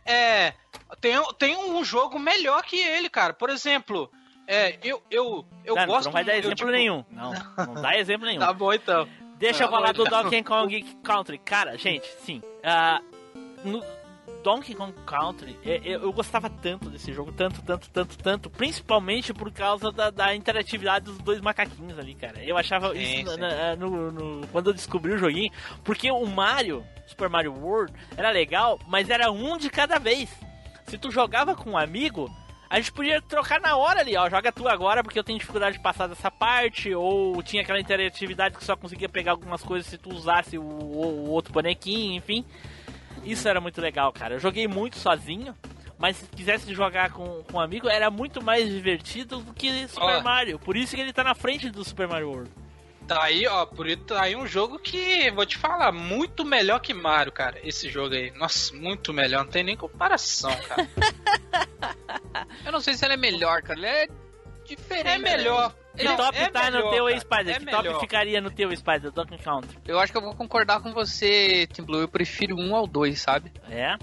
é. Tem, tem um jogo melhor que ele, cara. Por exemplo, é, eu, eu, eu Tá, gosto não vai dar eu, exemplo tipo, nenhum. Não, não dá exemplo nenhum. Tá bom então. Deixa eu falar do. Donkey Kong Country. Cara, gente, sim. ah, no Donkey Kong Country, eu, eu gostava tanto desse jogo, tanto, tanto, tanto, tanto, principalmente por causa da, da interatividade dos dois macaquinhos ali, cara. Eu achava Sim, isso sim. na- no, no- quando eu descobri o joguinho, porque o Mario, Super Mario World, era legal, mas era um de cada vez. Se tu jogava com um amigo, a gente podia trocar na hora ali, ó. Joga tu agora porque eu tenho dificuldade de passar dessa parte. Ou tinha aquela interatividade que só conseguia pegar algumas coisas se tu usasse o, o- o outro bonequinho, enfim. Isso era muito legal, cara. Eu joguei muito sozinho. Mas se quisesse jogar com, com um amigo, era muito mais divertido do que Super Ó. Mario. Por isso que ele tá na frente do Super Mario World. Tá aí, ó, por isso tá aí um jogo que, vou te falar, muito melhor que Mario, cara. Esse jogo aí. Nossa, muito melhor, não tem nem comparação, cara. Eu não sei se ele é melhor, cara. Ele é diferente. É melhor. Que Não, top é tá no melhor, teu cara. Spider? É que top melhor. ficaria no teu Spider, Donkey Country? Eu acho que eu vou concordar com você, Team Blue. Eu prefiro um ao dois, sabe? É?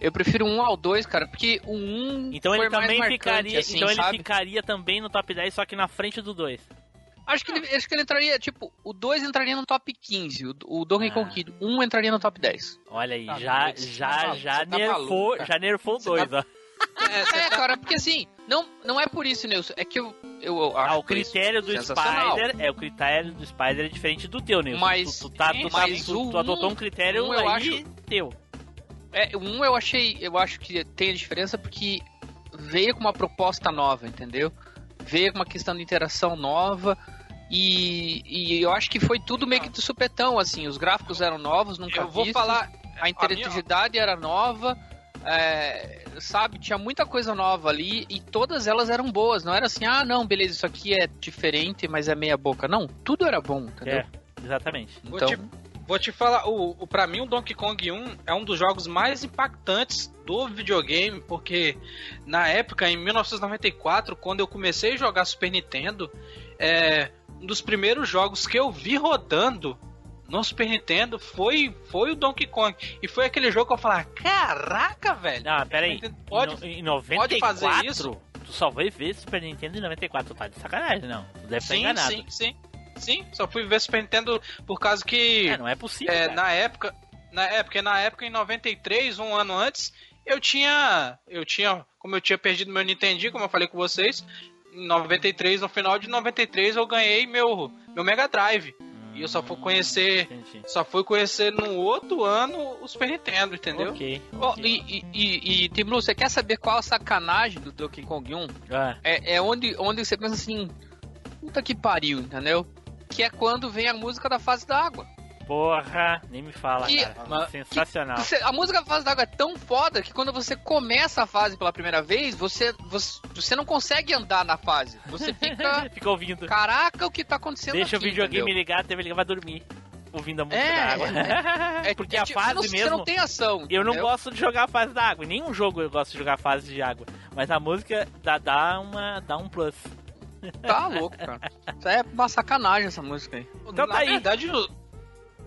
Eu prefiro um ao dois, cara, porque o um Então foi ele também mais marcante, ficaria. assim, então ele sabe? ficaria também no top 10, só que na frente do 2. Acho que, ele, acho que ele entraria, tipo, o 2 entraria no top 15, o, o Donkey Ah. Kong 1 um entraria no top 10. Olha aí, Tá já, já, tá já você tá nerfou, maluco, já nerfou o Você 2, tá- ó. É, É, cara, porque assim, não, não é por isso, Nilson, é que eu, eu, eu acho Ah, o critério do. Spider é o critério do Spider é diferente do teu, Nilson. Mas- tu, tu, tá, tu, tá- mas tu- o tu adotou um- um critério um eu aí teu. É, o um eu achei, eu acho que tem a diferença porque veio com uma proposta nova, entendeu? veio uma questão de interação nova. E, e eu acho que foi tudo meio que de supetão, assim. Os gráficos eram novos, nunca Eu vou vistos, falar. A interatividade era nova. É, sabe, tinha muita coisa nova ali e todas elas eram boas. Não era assim, ah, não, beleza, isso aqui é diferente, mas é meia boca. Não, tudo era bom, entendeu? É, exatamente. Vou Então, te, vou te falar, o, o, pra mim o Donkey Kong 1 é um dos jogos mais impactantes do videogame, porque na época, em 1994, quando eu comecei a jogar Super Nintendo, é, um dos primeiros jogos que eu vi rodando no Super Nintendo foi, foi o Donkey Kong. E foi aquele jogo que eu falava, caraca, velho. Não, pera aí. Pode, em, no- em 94, pode fazer isso? tu só vai ver Super Nintendo em 94. Tu tá de sacanagem, não. Tu deve estar sim, enganado. sim, sim. Sim, só fui ver Super Nintendo por causa que... É, não é possível, É, na época, na é, porque na época em 93, um ano antes, eu tinha, eu tinha, como eu tinha perdido meu Nintendo, como eu falei com vocês, em 93, no final de 93 eu ganhei meu meu Mega Drive. E eu só fui conhecer, Entendi. só fui conhecer no outro ano o Super Nintendo, entendeu? Ok. Ó, ok. e, e, e, e Tim Blue, você quer saber qual a sacanagem do Donkey Kong 1? Ah, É, é onde, onde você pensa assim, puta que pariu, entendeu? Que é quando vem a música da fase da água. Porra, nem me fala, Que- cara. Sensacional. Você- a música da fase da água é tão foda que quando você começa a fase pela primeira vez, você, você, você não consegue andar na fase. Você fica. Fica ouvindo. Caraca, o que tá acontecendo Deixa aqui, o videogame entendeu? ligado, teve ligar vai dormir. Ouvindo a música É, da água. É, Porque é a tipo, fase não, mesmo. Você não tem ação. Eu não entendeu? gosto de jogar a fase da água. Em nenhum jogo eu gosto de jogar a fase de água. Mas a música dá, dá, uma, dá um plus. Tá louco, cara. Isso é uma sacanagem essa música aí. Então Na tá aí. verdade,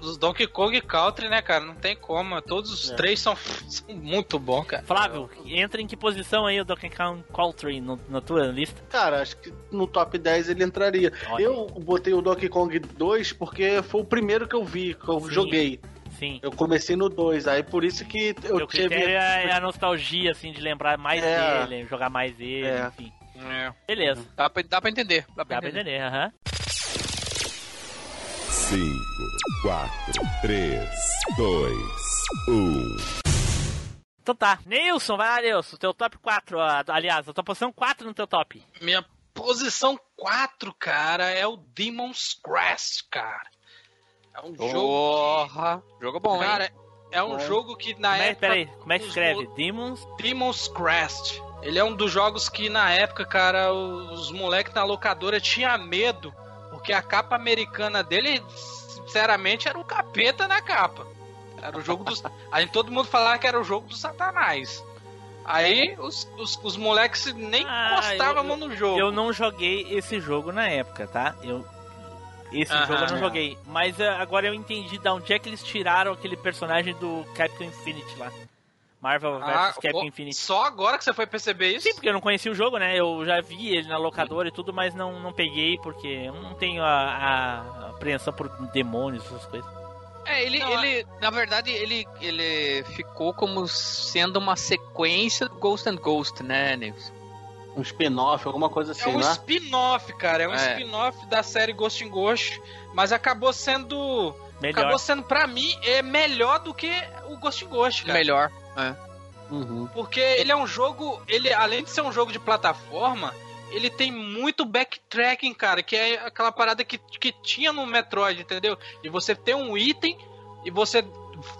os Donkey Kong Country, né, cara, não tem como. Todos os É. três são, são muito bons, cara. Flávio, entra em que posição aí o Donkey Kong Country no, na tua lista? Cara, acho que no top 10 ele entraria. Olha. Eu botei o Donkey Kong 2 porque foi o primeiro que eu vi, que eu Sim. joguei. Sim. Eu comecei no 2, aí por isso que eu Teu tive. critério é a nostalgia, assim, de lembrar mais É. dele, jogar mais dele, É. enfim. É. Beleza. Dá, pra, dá pra entender. Dá pra Dá entender, aham. 5, 4, 3, 2, 1. Então tá. Nilson, vai lá, Nilson. Teu top 4, ah, aliás, a tua posição 4 no teu top. Minha posição 4, cara, é o Demon's Crest, cara. É um jogo. Porra. Jogo que, bom, hein? cara, é um Bom. jogo que na Como é, época. peraí, como é que escreve? mo- Demons? Demon's Crest. Ele é um dos jogos que na época, cara, os moleques na locadora tinham medo. Porque a capa americana dele, sinceramente, era um capeta na capa. Era o jogo dos. Aí todo mundo falava que era o jogo do Satanás. Aí os, os, os moleques nem Ah, encostavam eu- a mão no jogo. Eu não joguei esse jogo na época, tá? Eu esse Aham. jogo eu não joguei, mas eh, agora eu entendi da onde é que eles tiraram aquele personagem do Capcom Infinity lá. Marvel vs Ah, Capcom pô, Infinity. Só agora que você foi perceber isso? Sim, porque eu não conhecia o jogo, né? Eu já vi ele na locadora e tudo, mas não, não peguei porque eu não tenho a, a apreensão por demônios, essas coisas. É, ele, Não, ele na verdade, ele, ele ficou como sendo uma sequência do Ghost and Ghost, né, Nilson? Um spin-off, alguma coisa É assim, um né? spin-off, cara. É um É. spin-off da série Ghost in Ghost. Mas acabou sendo. Melhor. Acabou sendo, pra mim, é melhor do que o Ghost in Ghost, cara. Melhor. Uhum. Porque ele é um jogo. Ele, além de ser um jogo de plataforma, ele tem muito backtracking, cara. Que é aquela parada que, que tinha no Metroid, entendeu? De você ter um item e você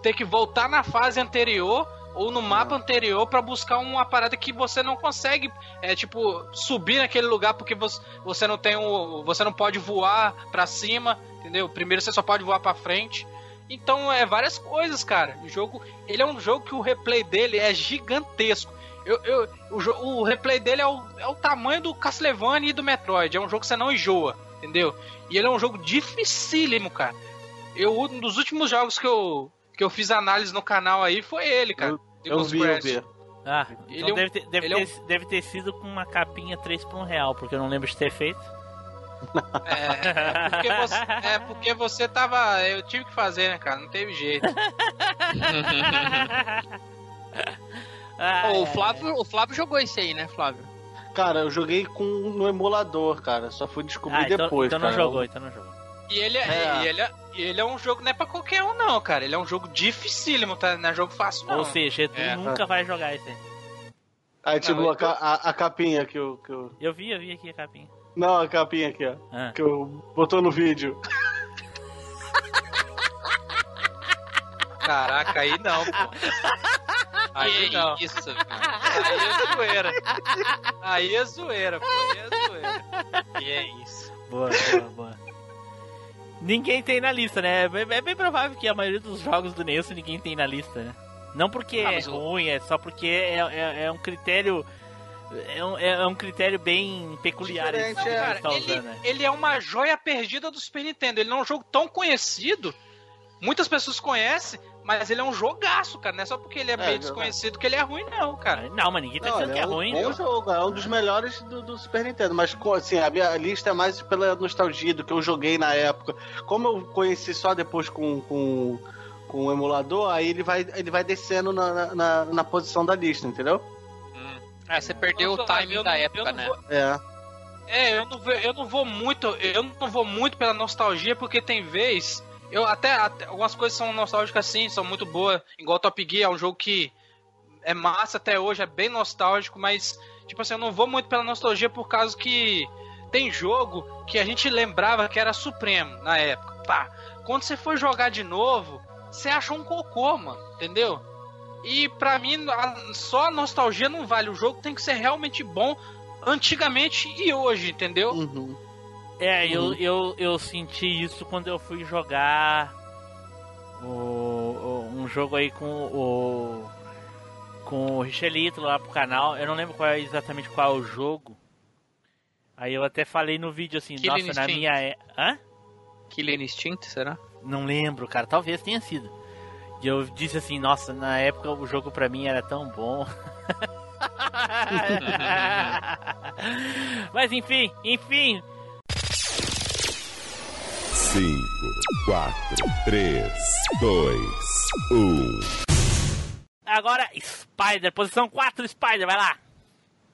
ter que voltar na fase anterior ou no mapa anterior pra buscar uma parada que você não consegue, é tipo, subir naquele lugar porque você, você não tem o. Você não pode voar pra cima, entendeu? Primeiro você só pode voar pra frente. Então é várias coisas, cara. O jogo, ele é um jogo que o replay dele é gigantesco. Eu, eu, o, o replay dele é o, é o tamanho do Castlevania e do Metroid. É um jogo que você não enjoa, entendeu? E ele é um jogo dificílimo, cara. Eu, um dos últimos jogos que eu, que eu fiz análise no canal aí foi ele, cara. Eu Demon's vi, eu vi. Ah, Ele então é deve, ter, deve, ele é um- ter, deve ter sido com uma capinha 3 por 1 real, porque eu não lembro de ter feito. É, é porque você, é porque você tava. Eu tive que fazer, né, cara? Não teve jeito. Ah, é. o, Flávio, o Flávio jogou esse aí, né, Flávio? Cara, eu joguei com no emulador, cara. Só fui descobrir Ah, então, depois, então cara. não jogou, então não jogou. E ele é, É. e ele é, ele é um jogo, não é pra qualquer um, não, cara. Ele é um jogo dificílimo, tá? Não é jogo fácil, não. Ou seja, Edu É. nunca vai jogar esse aí. Aí, tipo, Não, a, a- a capinha que o, que o. Eu vi, eu vi aqui a capinha. Não, a capinha aqui, ó. Ah. Que eu botou no vídeo. Caraca, aí não, pô. Aí Que não. isso, cara. Aí é zoeira. Aí é zoeira, pô. Aí é zoeira. Que é isso. Boa, boa, boa. Ninguém tem na lista, né? É é bem provável que a maioria dos jogos do Nelson ninguém tem na lista, né? Não porque Ah, é o- ruim, é só porque é, é, é um critério. É um, é um critério bem peculiar esse é. tá ele, usando, né? ele é uma joia perdida do Super Nintendo. Ele não é um jogo tão conhecido. Muitas pessoas conhecem, mas ele é um jogaço, cara. Não é só porque ele é, meio verdade. desconhecido que ele é ruim, não, cara. Não, mas ninguém tá dizendo que é um ruim. bom não. jogo, é um dos melhores do, do Super Nintendo. Mas, assim, a minha lista é mais pela nostalgia do que eu joguei na época. Como eu conheci só depois com, com, com o emulador, aí ele vai, ele vai descendo na, na, na posição da lista, entendeu? É, você perdeu o Eu não- da eu época, não né? vou- É. É, eu não, vou, eu não vou muito, eu não vou muito pela nostalgia, porque tem vez, eu até, até- algumas coisas são nostálgicas sim, são muito boas, igual Top Gear, é um jogo que é massa até hoje, é bem nostálgico, mas tipo assim, eu não vou muito pela nostalgia por causa que tem jogo que a gente lembrava que era supremo na época. Pá, quando você for jogar de novo, você acha um cocô, mano, entendeu? E pra mim, a- só a nostalgia não vale. O jogo tem que ser realmente bom antigamente e hoje, entendeu? Uhum. É, eu, Uhum. eu, eu senti isso quando eu fui jogar o, o- um jogo aí com o com o Richelito lá pro canal. Eu não lembro qual é exatamente qual é o jogo. Aí eu até falei no vídeo assim, Killing nossa, na Instinct. minha é... Hã? Killing Instinct, será? Não lembro, cara. Talvez tenha sido. E eu disse assim, nossa, na época o jogo pra mim era tão bom. Mas enfim, enfim, 5, 4, 3, 2, 1. agora Spider, posição 4 Spider, vai lá.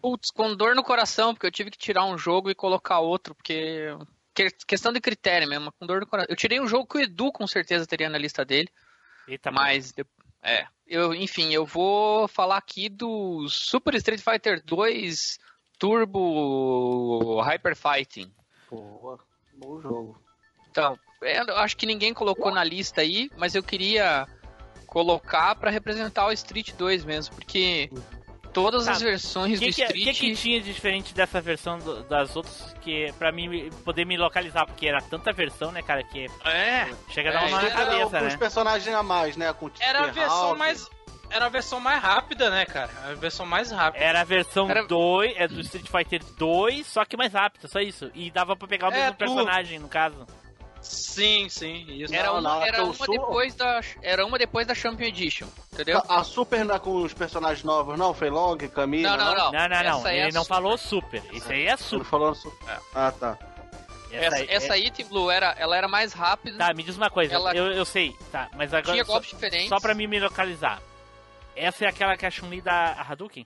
Putz, com dor no coração, porque eu tive que tirar um jogo e colocar outro, porque. que- Questão de critério mesmo, com dor no coração. Eu tirei um jogo que o Edu com certeza teria na lista dele, Eita, mas. de- É. Eu, enfim, eu vou falar aqui do Super Street Fighter 2 Turbo Hyper Fighting. Boa. Bom jogo. Então, eu acho que ninguém colocou na lista aí, mas eu queria colocar pra representar o Street 2 mesmo, porque todas Tá. as versões O que, do que, Street. que, que tinha de diferente dessa versão do- das outras que pra mim poder me localizar, porque era tanta versão, né, cara, que É, chega a dar É, uma na Era cabeça, com os né? personagens a mais, né? Com o Era a versão Hulk. mais. Era a versão mais rápida, né, cara? A versão mais rápida. Era a versão Era- 2, é do Street Fighter 2, só que mais rápida, só isso. E dava pra pegar o É, mesmo tu- personagem, no caso. Sim, sim, isso. Era Não, uma, não, era uma depois da era uma depois da Champion Edition, entendeu? A Super não é com os personagens novos, não? Fei Long, Camila? Não, não, não. Não, não, não. É Ele a não su- falou super. Esse aí é Ele super. falou Super. Ah, tá. Essa, aí- essa é- Blue, era, ela era mais rápida, Tá, me diz uma coisa. Ela- Eu, eu sei, tá, mas agora. tinha Só, golpes diferentes. só pra mim me localizar. Essa é aquela que é a Chun-Li da Hadouken?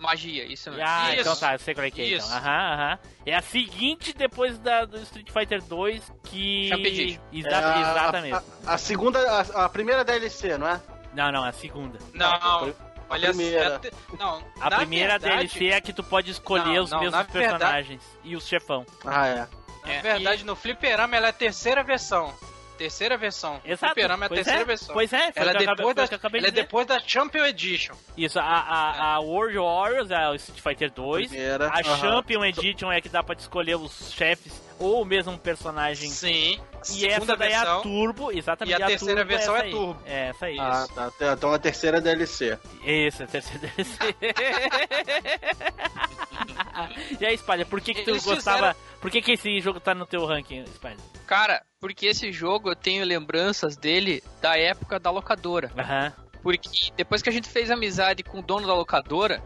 Magia, isso mesmo. Ah, Isso. então tá, eu sei qual é que é Isso. então. Aham, aham. É a seguinte depois da, do Street Fighter 2 que. Champion Edition. Exa- É a- exatamente. A, a segunda, a, a primeira DLC, não é? Não, não, a segunda. Não, Foi olha primeira. é te- não, A primeira verdade, DLC é que tu pode escolher Não, os não, mesmos na verdade- personagens e os chefão. Ah, é. Na É, verdade, no Fliperama ela é a terceira versão. Terceira versão. Exato. Fliperama é a pois terceira é, versão. Pois é, foi ela é que eu acabei- depois, da, o que eu acabei ela é de dizer. depois da Champion Edition. Isso, a, a, a World Warriors é o Street Fighter 2. Primeira. A aham. Champion Edition é que dá pra te escolher os chefes ou o mesmo personagem. Sim. E essa daí é a Turbo, exatamente. E a terceira Turbo versão é aí. Turbo. É, essa aí. Ah, tá. Então a terceira DLC. Isso, a terceira DLC. e aí, Spider, por que, que tu Eles gostava. Por que, que esse jogo tá no teu ranking, Spider? Cara, porque esse jogo eu tenho lembranças dele da época da locadora. Aham. Porque depois que a gente fez amizade com o dono da locadora,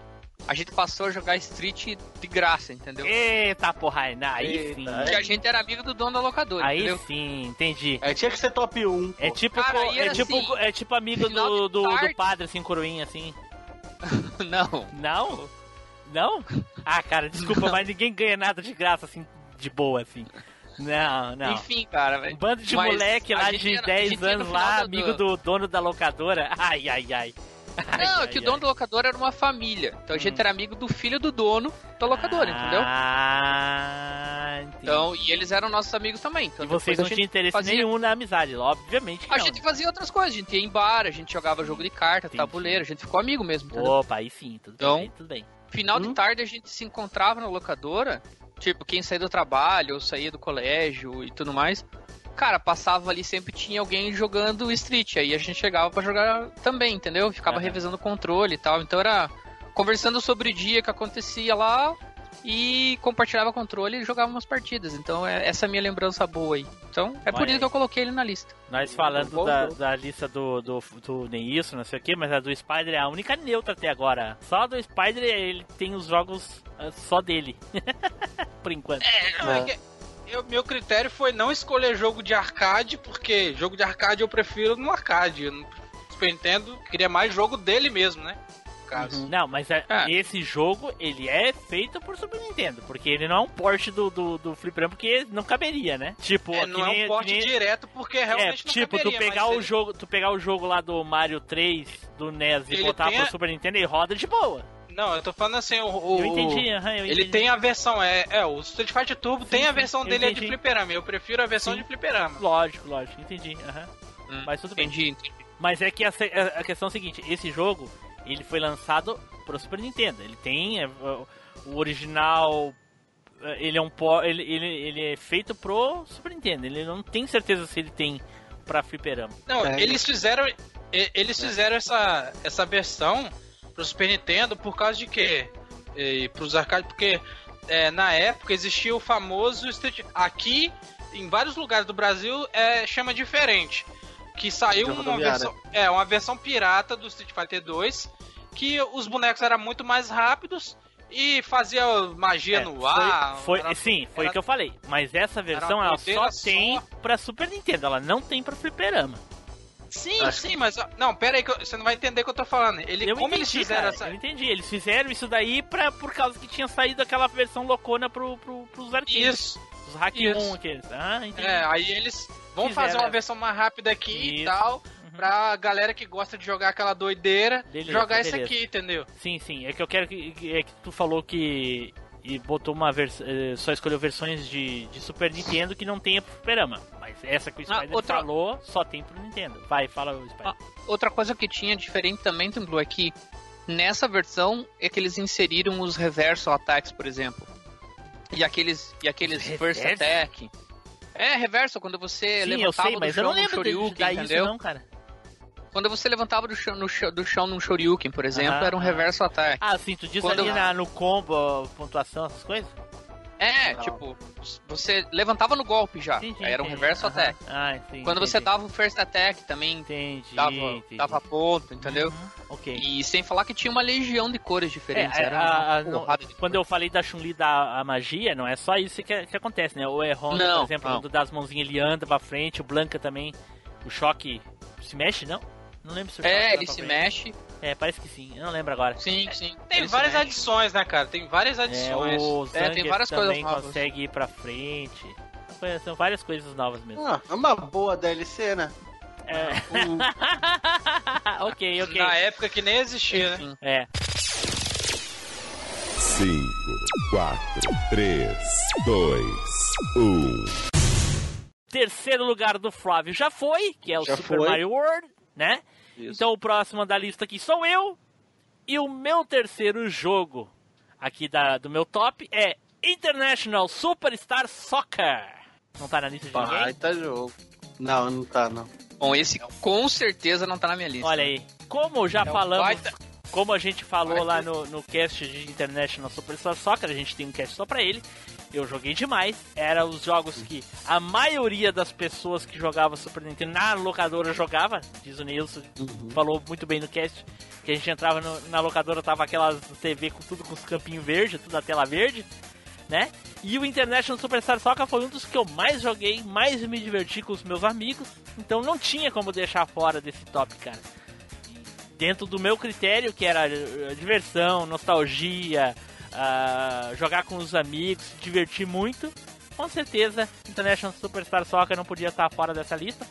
a gente passou a jogar Street de graça, entendeu? Eita porra, aí Eita, sim. Porque a gente era amigo do dono da locadora, Aí entendeu? sim, entendi. Aí tinha que ser top 1. É tipo, Cara, co- aí é, tipo assim, é tipo amigo do, do, do tarde- padre, assim, coroinha, assim. Não. Não? Não? Ah, cara, desculpa, mas ninguém ganha nada de graça, assim, de boa, assim. Não, não. Enfim, cara, Um bande de moleque lá de era- a 10 gente ia no anos lá, do- amigo do dono da locadora. Ai, ai, ai. Não, Ai, é que o ai, dono ai. da locadora era uma família. Então a gente Hum. era amigo do filho do dono da locadora, entendeu? Ah. Então, e eles eram nossos amigos também. Então e vocês não tinham interesse fazia- nenhum na amizade, obviamente que A não. gente fazia outras coisas, a gente ia em bar, a gente jogava jogo de carta, Entendi. tabuleiro, a gente ficou amigo mesmo. entendeu? Opa, aí sim, tudo Então- bem, tudo bem. Final de Hum. tarde a gente se encontrava na locadora, tipo, quem saía do trabalho ou saía do colégio e tudo mais. Cara, passava ali, sempre tinha alguém jogando Street, aí a gente chegava pra jogar também, entendeu? Ficava Aham. revezando o controle e tal. Então era conversando sobre o dia que acontecia lá e compartilhava controle e jogava umas partidas. Então é essa é a minha lembrança boa aí. Então é por isso aí. que eu coloquei ele na lista. Nós falando da, da lista do, do, do nem isso, não sei o que, mas a do Spider é a única neutra até agora. Só a do Spider ele tem os jogos ah, só dele. Por enquanto. Não, é que eu- meu critério foi não escolher jogo de arcade, porque jogo de arcade eu prefiro no arcade. No Super Nintendo, queria mais jogo dele mesmo, né? Caso. Não, mas é- Ah. esse jogo, ele é feito por Super Nintendo, porque ele não é um port do, do, do Fliperama, porque não caberia, né? Tipo, É, que não nem- é um porte nem- direto, porque É, realmente não tipo, tu caberia, pegar mas o ele- jogo, tu pegar o jogo lá do Mario 3 do NES e Ele botar tem pro a- Super Nintendo e roda de boa. Não, eu tô falando assim, o... o- Eu entendi, aham, eu Ele entendi. tem a versão, é, é, o Street Fighter Turbo tem a sim, versão eu dele é de entendi. fliperama, eu prefiro a versão Sim. de fliperama. Lógico, lógico, entendi. aham. Hum, Mas tudo bem. Entendi, entendi. Mas é que a, a- a questão é a seguinte, esse jogo, ele foi lançado pro Super Nintendo. Ele tem é, o original, é, ele é um ele, ele, ele é feito pro Super Nintendo. Ele não tem certeza se ele tem pra fliperama. Não, É. eles fizeram eles fizeram essa, essa versão pro Super Nintendo por causa de quê? E pros arcades, porque é, na época existia o famoso Street aqui em vários lugares do Brasil é chama diferente, que saiu uma versão, é uma versão pirata do Street Fighter 2, que os bonecos eram muito mais rápidos e fazia magia É, no ar. Foi, era- sim, foi o que eu falei. Mas essa versão ela doideira só tem só. pra Super Nintendo, ela não tem pra fliperama. Sim, Acho sim, mas não, pera aí que eu- você não vai entender o que eu tô falando. Ele, eu como entendi, eles fizeram cara, essa eu entendi. Eles fizeram isso daí pra, por causa que tinha saído aquela versão loucona pro, pro, pros arcades. Isso. Os Hack Isso. 1 aqueles. Ah, entendi. É, aí eles vão Fizeram, fazer uma versão mais rápida aqui Isso. e tal, Uhum. pra galera que gosta de jogar aquela doideira, Beleza, jogar isso beleza. aqui, entendeu? Sim, sim. É que eu quero que, é que tu falou que e botou uma versão, só escolheu versões de, de Super Nintendo que não tenha pro fliperama. Mas essa que o Ah, Spider outra- falou só tem pro Nintendo. Vai, fala o Spider. Ah, Outra coisa que tinha diferente também, Blue, é que nessa versão é que eles inseriram os reversal attacks, por exemplo. E aqueles, e aqueles reverso? attack. É, reverso, quando você sim, eu levantava sei, do mas eu chão não num lembro de shoryuken, dar isso entendeu? não, cara. Quando você levantava do chão, no chão- do chão num shoryuken, por exemplo, Aham, era um aham. reverso attack. Ah, sim, tu diz Quando ali eu- na- no combo, pontuação, essas coisas? É, Não. tipo, você levantava no golpe já. Entendi, era um entendi. reverso Aham. attack. Ah, entendi. Quando você entendi. dava o first attack também Entendi, dava, entendi. dava ponto, entendeu? Uhum, ok. E sem falar que tinha uma legião de cores diferentes. É, era a- a- de quando eu falei da Chun-Li da magia, não é só isso que, que acontece, né? O Erron, Não, por exemplo, não. das mãozinhas ele anda pra frente, o Blanca também, o choque se mexe, não? Não lembro se o choque É, ele se frente. mexe. É, parece que sim, eu não lembro agora. Sim, sim. Tem várias mexe. adições, né, cara? Tem várias É, adições. o É, tem várias coisas também novas. consegue ir pra frente. São- várias coisas novas mesmo. Ah, é uma boa DLC, né? É. Ok, ok. Na época que nem existia, né? É. 5, 4, 3, 2, 1. Terceiro lugar do Flávio já foi, que é o Já Super foi. Mario World, né? Isso. Então o próximo da lista aqui sou eu. E o meu terceiro jogo aqui da, do meu top é International Superstar Soccer. Não tá na lista de ninguém? Baita jogo. Não, não tá, não. Bom, esse com certeza não tá na minha lista. Olha aí. Como já É um falamos, baita- como a gente falou baita- lá no, no cast de International Superstar Soccer, a gente tem um cast só pra ele. Eu joguei demais. Era os jogos que a maioria das pessoas que jogavam Super Nintendo na locadora jogava. Diz o Nilson, falou muito bem no cast. Que a gente entrava no- na locadora, tava aquelas TV com tudo com os campinhos verdes, tudo a tela verde, né? E o International Superstar Soccer foi um dos que eu mais joguei, mais me diverti com os meus amigos. Então não tinha como deixar fora desse top, cara dentro do meu critério, que era eh, diversão, nostalgia, ah, jogar com os amigos, se divertir muito, com certeza International Superstar Soccer não podia estar fora dessa lista.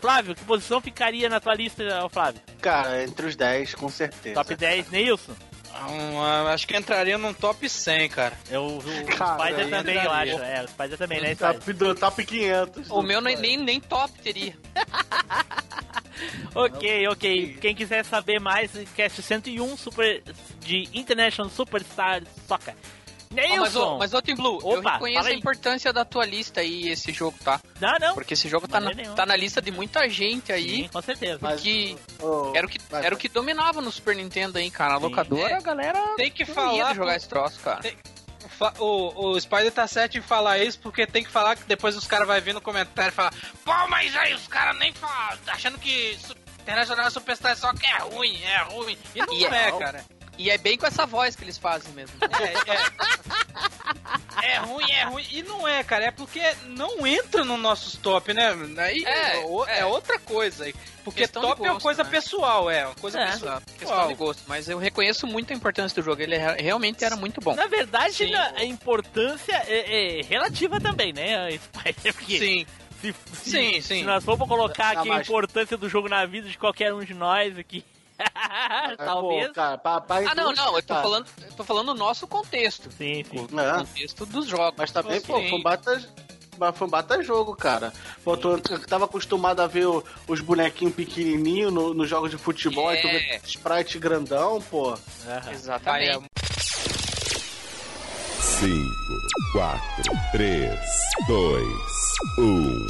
Flávio, que posição ficaria na tua lista, Flávio? cara, entre os 10, com certeza. Top 10, Nilson. Um, ah, acho que entraria num top 100, cara. Eu, o, o Cara, Spider também, eu acho. É, o Spider também, né? Top, do, top 500. O meu nem, nem, nem top teria. Ok, ok. Quem quiser saber mais, cast 101 Super, de International Superstar Soccer. Ó, mas, Nilson! ô, mas Tim Blue, eu Opa, reconheço fala a importância da tua lista aí, esse jogo, tá? Não, não. Porque esse jogo tá na, nenhuma. tá na lista de muita gente aí. Sim, com certeza. Mas- Porque Ô, era o, que, mas- era o que dominava no Super Nintendo aí, cara. A locadora, É, a galera Tem que não ia falar. jogar esse troço, cara. Tem- O, o Spider tá certo em falar isso, porque tem que falar que depois os caras vão vir no comentário e falar: Pô, mas aí os caras nem falam, achando que Internacional Superstar só que é ruim, é ruim. E não E é, é- cara. E é bem com essa voz que eles fazem mesmo. É, é. é ruim, é ruim. E não é, cara. É porque não entra no nossos top, né? Aí É, é, o- é. é outra coisa. Porque Questão top é uma gosto, coisa né? pessoal, é. Uma coisa É. pessoal. Questão de gosto. Mas eu reconheço muito a importância do jogo. Ele re- realmente era muito bom. Na verdade, Sim. na- a importância é, é relativa também, né? Porque Sim. se, se- Sim, se sim. nós formos colocar Não, aqui a importância do jogo na vida de qualquer um de nós aqui, talvez. Pô, cara, pra, pra Ah, não, não. Eu tô falando, eu tô falando no nosso contexto. Sim, sim. O É. contexto dos jogos. Mas também, pô, Sim. foi um bata, foi um bata jogo, cara. Pô, tu eu tava acostumado a ver o- os bonequinhos pequenininhos no- nos jogos de futebol, É. e tu vê sprite grandão, pô. Aham. Exatamente. 5, 4, 3, 2, 1.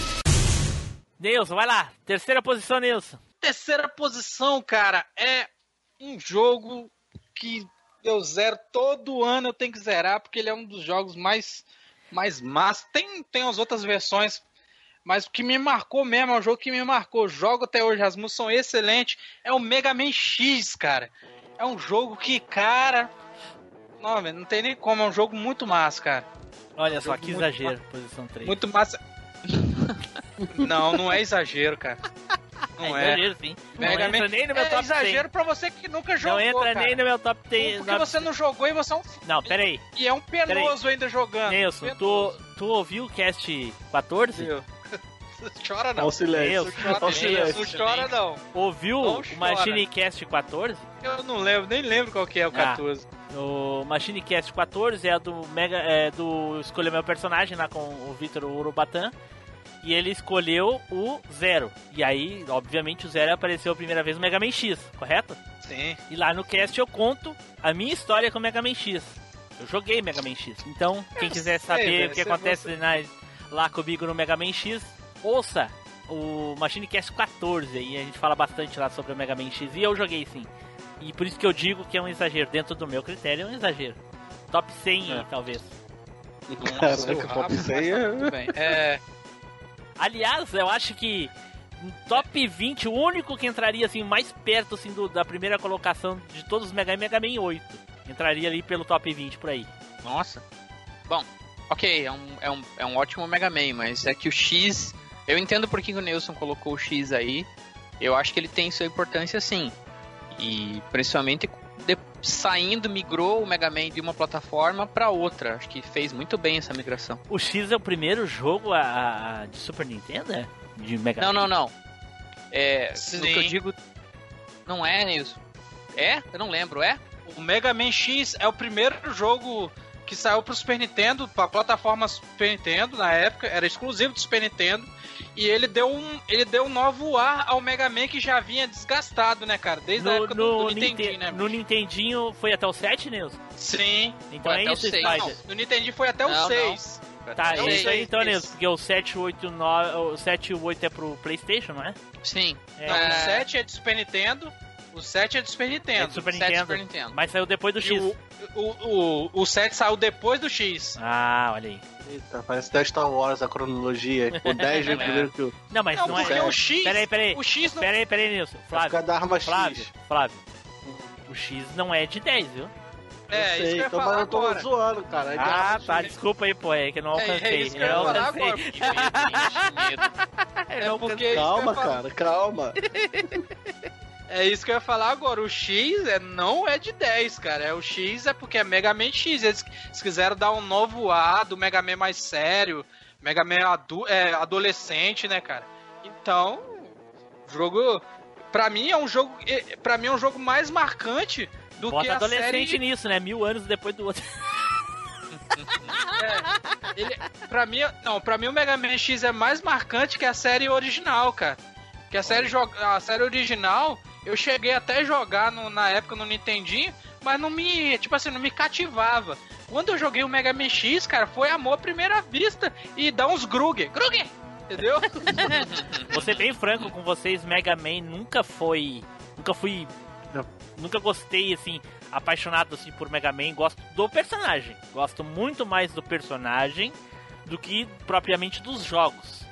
Nilson, vai lá. Terceira posição, Nilson. Terceira posição, cara, é um jogo que eu zero todo ano, eu tenho que zerar, porque ele é um dos jogos mais, mais massa. Tem, tem as outras versões, mas o que me marcou mesmo, é um jogo que me marcou. Jogo até hoje, as músicas são excelentes. É o Mega Man X, cara. É um jogo que, cara. Não, não tem nem como, é um jogo muito massa, cara. Olha só, que exagero. Posição 3. Muito massa. não, não é exagero, cara. Não é. exagero, sim. Mega não entra Man nem no meu é top exagero pra você que nunca 100. jogou, Não entra cara. nem no meu top 10. Porque você não jogou e você é um... Não, peraí. E é um penoso ainda jogando. Nilson, tu, Penoso. tu ouviu o cast 14? Viu? Chora não. Olha o silêncio. Chora, silêncio. não chora não. Ouviu Não o. Machine Cast 14? Eu não lembro, nem lembro qual que é o Ah. 14. O Machine Cast 14 é do Mega é do escolher meu personagem lá com o Vitor Urubatan. E ele escolheu o Zero. E aí, obviamente, o Zero apareceu a primeira vez no Mega Man X, correto? Sim. E lá no cast eu conto a minha história com o Mega Man X. Eu joguei Mega Man X. Então, quem quiser saber o que você- acontece na- lá comigo no Mega Man X, ouça o Machine Cast 14. E a gente fala bastante lá sobre o Mega Man X. E eu joguei sim. E por isso que eu digo que é um exagero. Dentro do meu critério é um exagero. Top 100, É. talvez. Caraca, o top rabo, 100 mas é- tudo bem. É, Aliás, eu acho que top 20, o único que entraria assim mais perto assim do- da primeira colocação de todos os Mega Man, Mega Man 8. Entraria ali pelo top 20 por aí. Nossa. Bom, ok, é um, é, um, é um ótimo Mega Man, mas é que o X. Eu entendo por que o Nilson colocou o X aí. Eu acho que ele tem sua importância sim. E principalmente saindo, migrou o Mega Man de uma plataforma para outra. Acho que fez muito bem essa migração. O X é o primeiro jogo a, a- de Super Nintendo, é? De Mega Não, Man? não, não. É. Sim. No que eu digo. Não é, Nilson. É? Eu não lembro, é? o Mega Man X é o primeiro jogo que saiu pro Super Nintendo, pra plataforma Super Nintendo na época, era exclusivo do Super Nintendo. E ele deu um, ele deu um novo ar ao Mega Man que já vinha desgastado, né, cara? Desde a No, época do, no, do Nintendinho, Ninte- né? no Nintendinho foi até o 7, Nilson? Sim. Então Foi é até o isso. Spider. Não, no Nintendinho foi até o Não, não. 6. Tá, Até o é isso aí então. Nilson. Porque o 7, 8, 9, o 7 e o 8 é pro Playstation, não é? Sim. É, Não, É. o 7 é de Super Nintendo. O 7 é de Super Nintendo. É de Super Sete Nintendo. Super Nintendo. Mas saiu depois do E X. o, o, o, o 7 saiu depois do X. Ah, olha aí. Eita, parece até Star Wars a cronologia. O 10 veio É. primeiro que o. Não, mas não, não, porque é. o X. Peraí, peraí. O X não. Peraí, peraí, Nilson. Flávio. ficar da arma Flávio, X. Flávio. O X não é de 10, viu? É, eu isso sei, que eu então, falar mas eu tô agora. zoando, cara. É Ah, tá. Desculpa aí, pô. É que eu não É, é alcancei. isso que eu eu falar alcancei. agora. Eu É não porque alcancei. isso Calma, cara, calma. É isso que eu ia falar agora. O X é, não é de 10, cara. É, o X é porque é Mega Man X. Eles, eles quiseram dar um novo ar do Mega Man mais sério. Mega Man adu é, adolescente, né, cara? Então, o jogo. pra mim é um jogo. para mim é um jogo mais marcante do Bota que a adolescente série. nisso, né? Mil anos depois do outro. É, ele, pra mim, não, pra mim o Mega Man X é mais marcante que a série original, cara. Que a série, a série original, eu cheguei até a jogar no- na época no Nintendinho, mas não me, tipo assim, não me cativava. Quando eu joguei o Mega Man X, cara, foi amor à primeira vista e dá uns grug. Grug! Entendeu? Vou ser bem franco com vocês, Mega Man nunca foi. Nunca fui. Nunca gostei, assim, apaixonado assim por Mega Man. Gosto do personagem. Gosto muito mais do personagem do que propriamente dos jogos.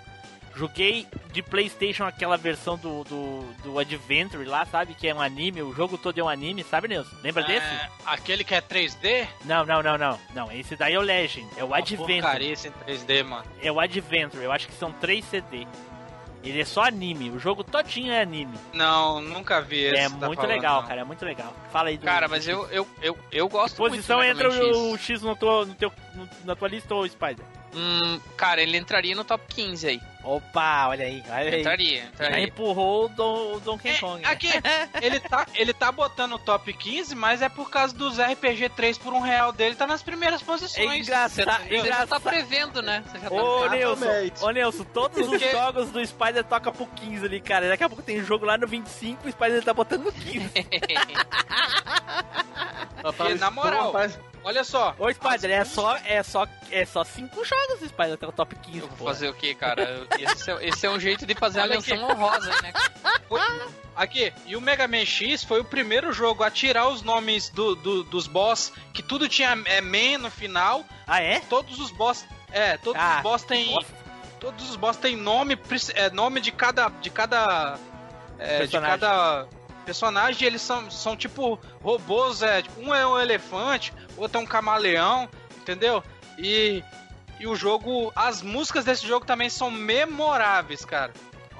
Joguei de Playstation aquela versão do, do, do Adventure lá, sabe? Que é um anime, o jogo todo é um anime, sabe, Nilson? Lembra desse? É, aquele que é 3D? Não, não, não, não. Não, esse daí é o Legend. É o Uma Adventure. porcaria esse em 3D, mano. É o Adventure. Eu acho que são 3 CD. Ele é só anime. O jogo todinho é anime. Não, nunca vi esse. é tá muito falando, legal, não. cara. É muito legal. Fala aí do. Cara, mas eu, eu, eu, eu gosto Posição muito do entra o, o X. No teu, no teu, no- na tua lista ou Spider? Hum, cara, ele entraria no top 15 aí. Opa, olha aí, olha aí. Entraria, Já entraria. empurrou o, Don, o Donkey É, Kong. né? aqui, ele tá, ele tá botando o top 15, mas é por causa dos RPG 3 por um real dele, tá nas primeiras É posições. engraçado. Você já tá prevendo, né? Você já tá Ô, Nilson, Exatamente. ô Nilson, todos os Porque- jogos do Spider toca pro 15 ali, cara. Daqui a pouco tem jogo lá no 25 e o Spider tá botando no 15. Porque, na moral, olha só. Ô, Spider, é só, é só, é só 5 jogos o Spider tá no top 15, Eu vou pô. fazer o que, cara? Esse é, esse é um jeito de fazer a menção honrosa, né? Foi- Aqui, e o Mega Man X foi o primeiro jogo a tirar os nomes do, do- dos boss, que tudo tinha é, Man no final. Ah, é? Todos os boss. É, todos Ah, os boss têm. Todos os boss têm nome, é, nome de cada. De cada. é, de Personagem. cada personagem. Eles são, são tipo robôs, é. tipo, um é um elefante, outro é um camaleão, entendeu? E. E o jogo. As músicas desse jogo também são memoráveis, cara.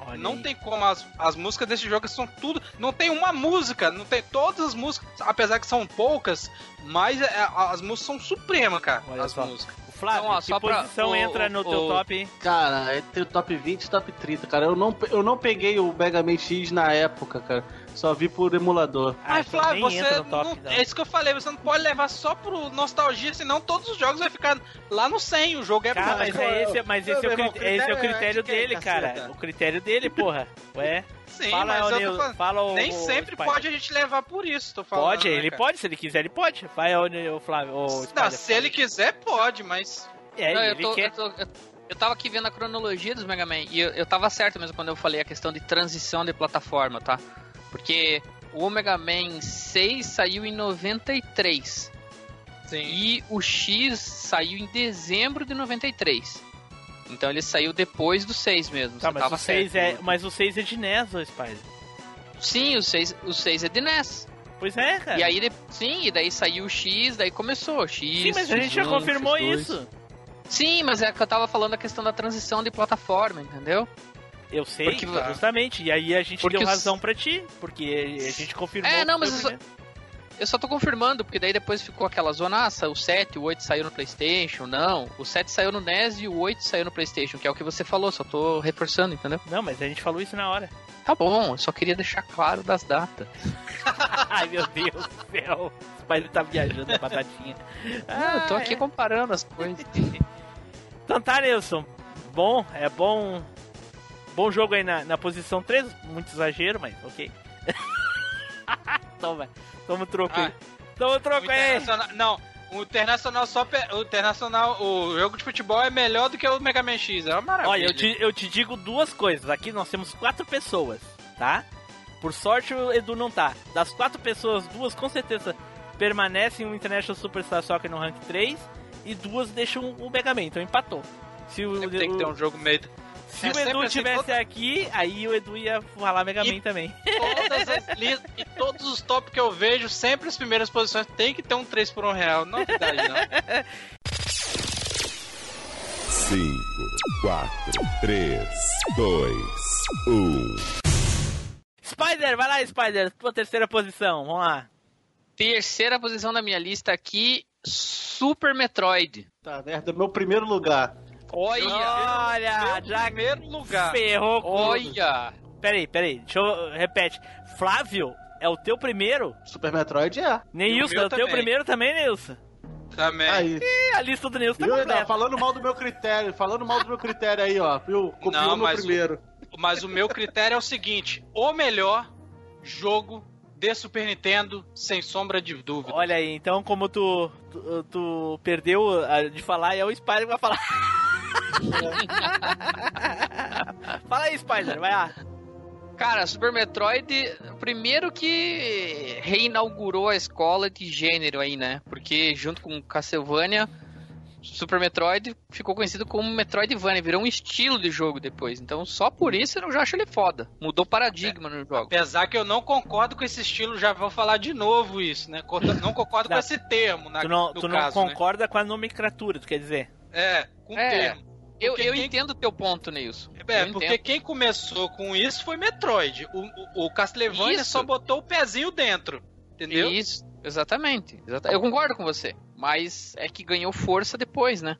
Olha Não aí. tem como, as, as músicas desse jogo são tudo. Não tem uma música, não tem todas as músicas, apesar que são poucas, mas é, as músicas são supremas, cara. Olha as só. músicas. O Flávio, Então, ó, que só pra- posição o- entra no o- teu o- top? Cara, é ter o top 20 e top 30, cara. Eu não, eu não peguei o Mega Man X na época, cara. Só vi por emulador. Ah, Mas então Flávio, você. top, não- não. é isso que eu falei, você não pode levar só pro nostalgia, senão todos os jogos vai ficar lá no 100. O jogo é Cara, bom. mas é esse, mas Meu esse é o, irmão, crit- esse é o critério é critério dele, cara. O critério dele, porra. Ué, Sim, fala, mas eu Nil- falando. fala o, Nem o sempre Spider. pode a gente levar por isso, tô falando. Pode, né, ele cara? pode, se ele quiser, ele pode. Vai, o Flávio, o Não, Spider, se ele quiser, pode, mas. É, Não, eu, ele tô- quer. eu, tô- eu- eu tava aqui vendo a cronologia dos Mega Man e eu, eu tava certo mesmo quando eu falei a questão de transição de plataforma, tá? Porque o Mega Man 6 saiu em 93 Sim. e o X saiu em dezembro de 93. Então ele saiu depois do 6 mesmo. Tá, você mas tava o 6 certo. é, mas o 6 é de NES, ô Spider. Sim, o 6, o 6 é de NES. Pois é, cara. E aí, de- sim, e daí saiu o X, daí começou o X. Sim, mas a gente já X1, confirmou X2. isso. Sim, mas é que eu tava falando a questão da transição de plataforma, entendeu? Eu sei, Porque- justamente. E aí a gente Porque deu razão pra ti, porque a gente confirmou. É, não, que mas eu só, eu só tô confirmando, porque daí depois ficou aquela zona, ah, o 7, o 8 saiu no Playstation, não. O 7 saiu no NES e o 8 saiu no Playstation, que é o que você falou, só tô reforçando, entendeu? Não, mas a gente falou isso na hora. Tá bom, eu só queria deixar claro das datas. Ai, meu Deus do céu. O Spider tá viajando, batatinha. Ah, eu tô aqui é. comparando as coisas. Então tá, Nilson. Bom, é bom. Bom jogo aí na, na posição 3. Muito exagero, mas ok. Toma, toma o troco aí. Ah, Toma o O troco aí. Internacional, não, o Internacional só. pe- O Internacional, o jogo de futebol é melhor do que o Mega Man X. É uma maravilha. Olha, eu te, eu te digo duas coisas. Aqui nós temos quatro pessoas, tá? Por sorte o Edu não tá. Das quatro pessoas, duas com certeza permanecem o International Superstar Soccer no rank 3 e duas deixam o Mega Man, então empatou. Se o, tem que ter um jogo meio. Se é o Edu assim, tivesse todo- aqui, aí o Edu ia falar Mega E- Man também. Todas as li... E todos os top que eu vejo, sempre as primeiras posições tem que ter um 3 por 1 real. Novidade, não. 5, 4, 3, 2, 1. Spider, vai lá, Spider, tua terceira posição, vamos lá. Terceira posição da minha lista aqui, Super Metroid. Tá, merda, meu primeiro lugar. Olha, Olha, já primeiro lugar. ferrou com olha. peraí, peraí. Deixa eu. Repete. Flávio, é o teu primeiro? Super Metroid é. Neilson, meu é o teu primeiro também, Neilson? Também. Aí. Ih, a lista do Neilson tá completa. Falando mal do meu critério, falando mal do meu critério aí, ó. Viu? Copiou Não, no mas o- primeiro. Mas o meu critério é o seguinte: o melhor jogo de Super Nintendo, sem sombra de dúvida. Olha aí, então como tu, tu, tu perdeu a- de falar, é o Spider que vai falar. Fala aí, Spider, vai lá. Cara, Super Metroid, primeiro que reinaugurou a escola de gênero aí, né? Porque junto com Castlevania, Super Metroid ficou conhecido como Metroidvania, virou um estilo de jogo depois. Então só por isso eu já acho ele foda. Mudou paradigma no jogo. Apesar que eu não concordo com esse estilo, já vou falar de novo isso, né? Não concordo Não. com esse termo, na, Tu não, tu não caso, né? concorda com a nomenclatura, tu quer dizer? É, com o É. termo. Eu, Porque eu quem- entendo o teu ponto, Nilson. É, Eu porque entendo. quem começou com isso foi Metroid. O, o, o Castlevania Isso. só botou o pezinho dentro. Entendeu? Isso, exatamente. Exata- Eu concordo com você. Mas é que ganhou força depois, né?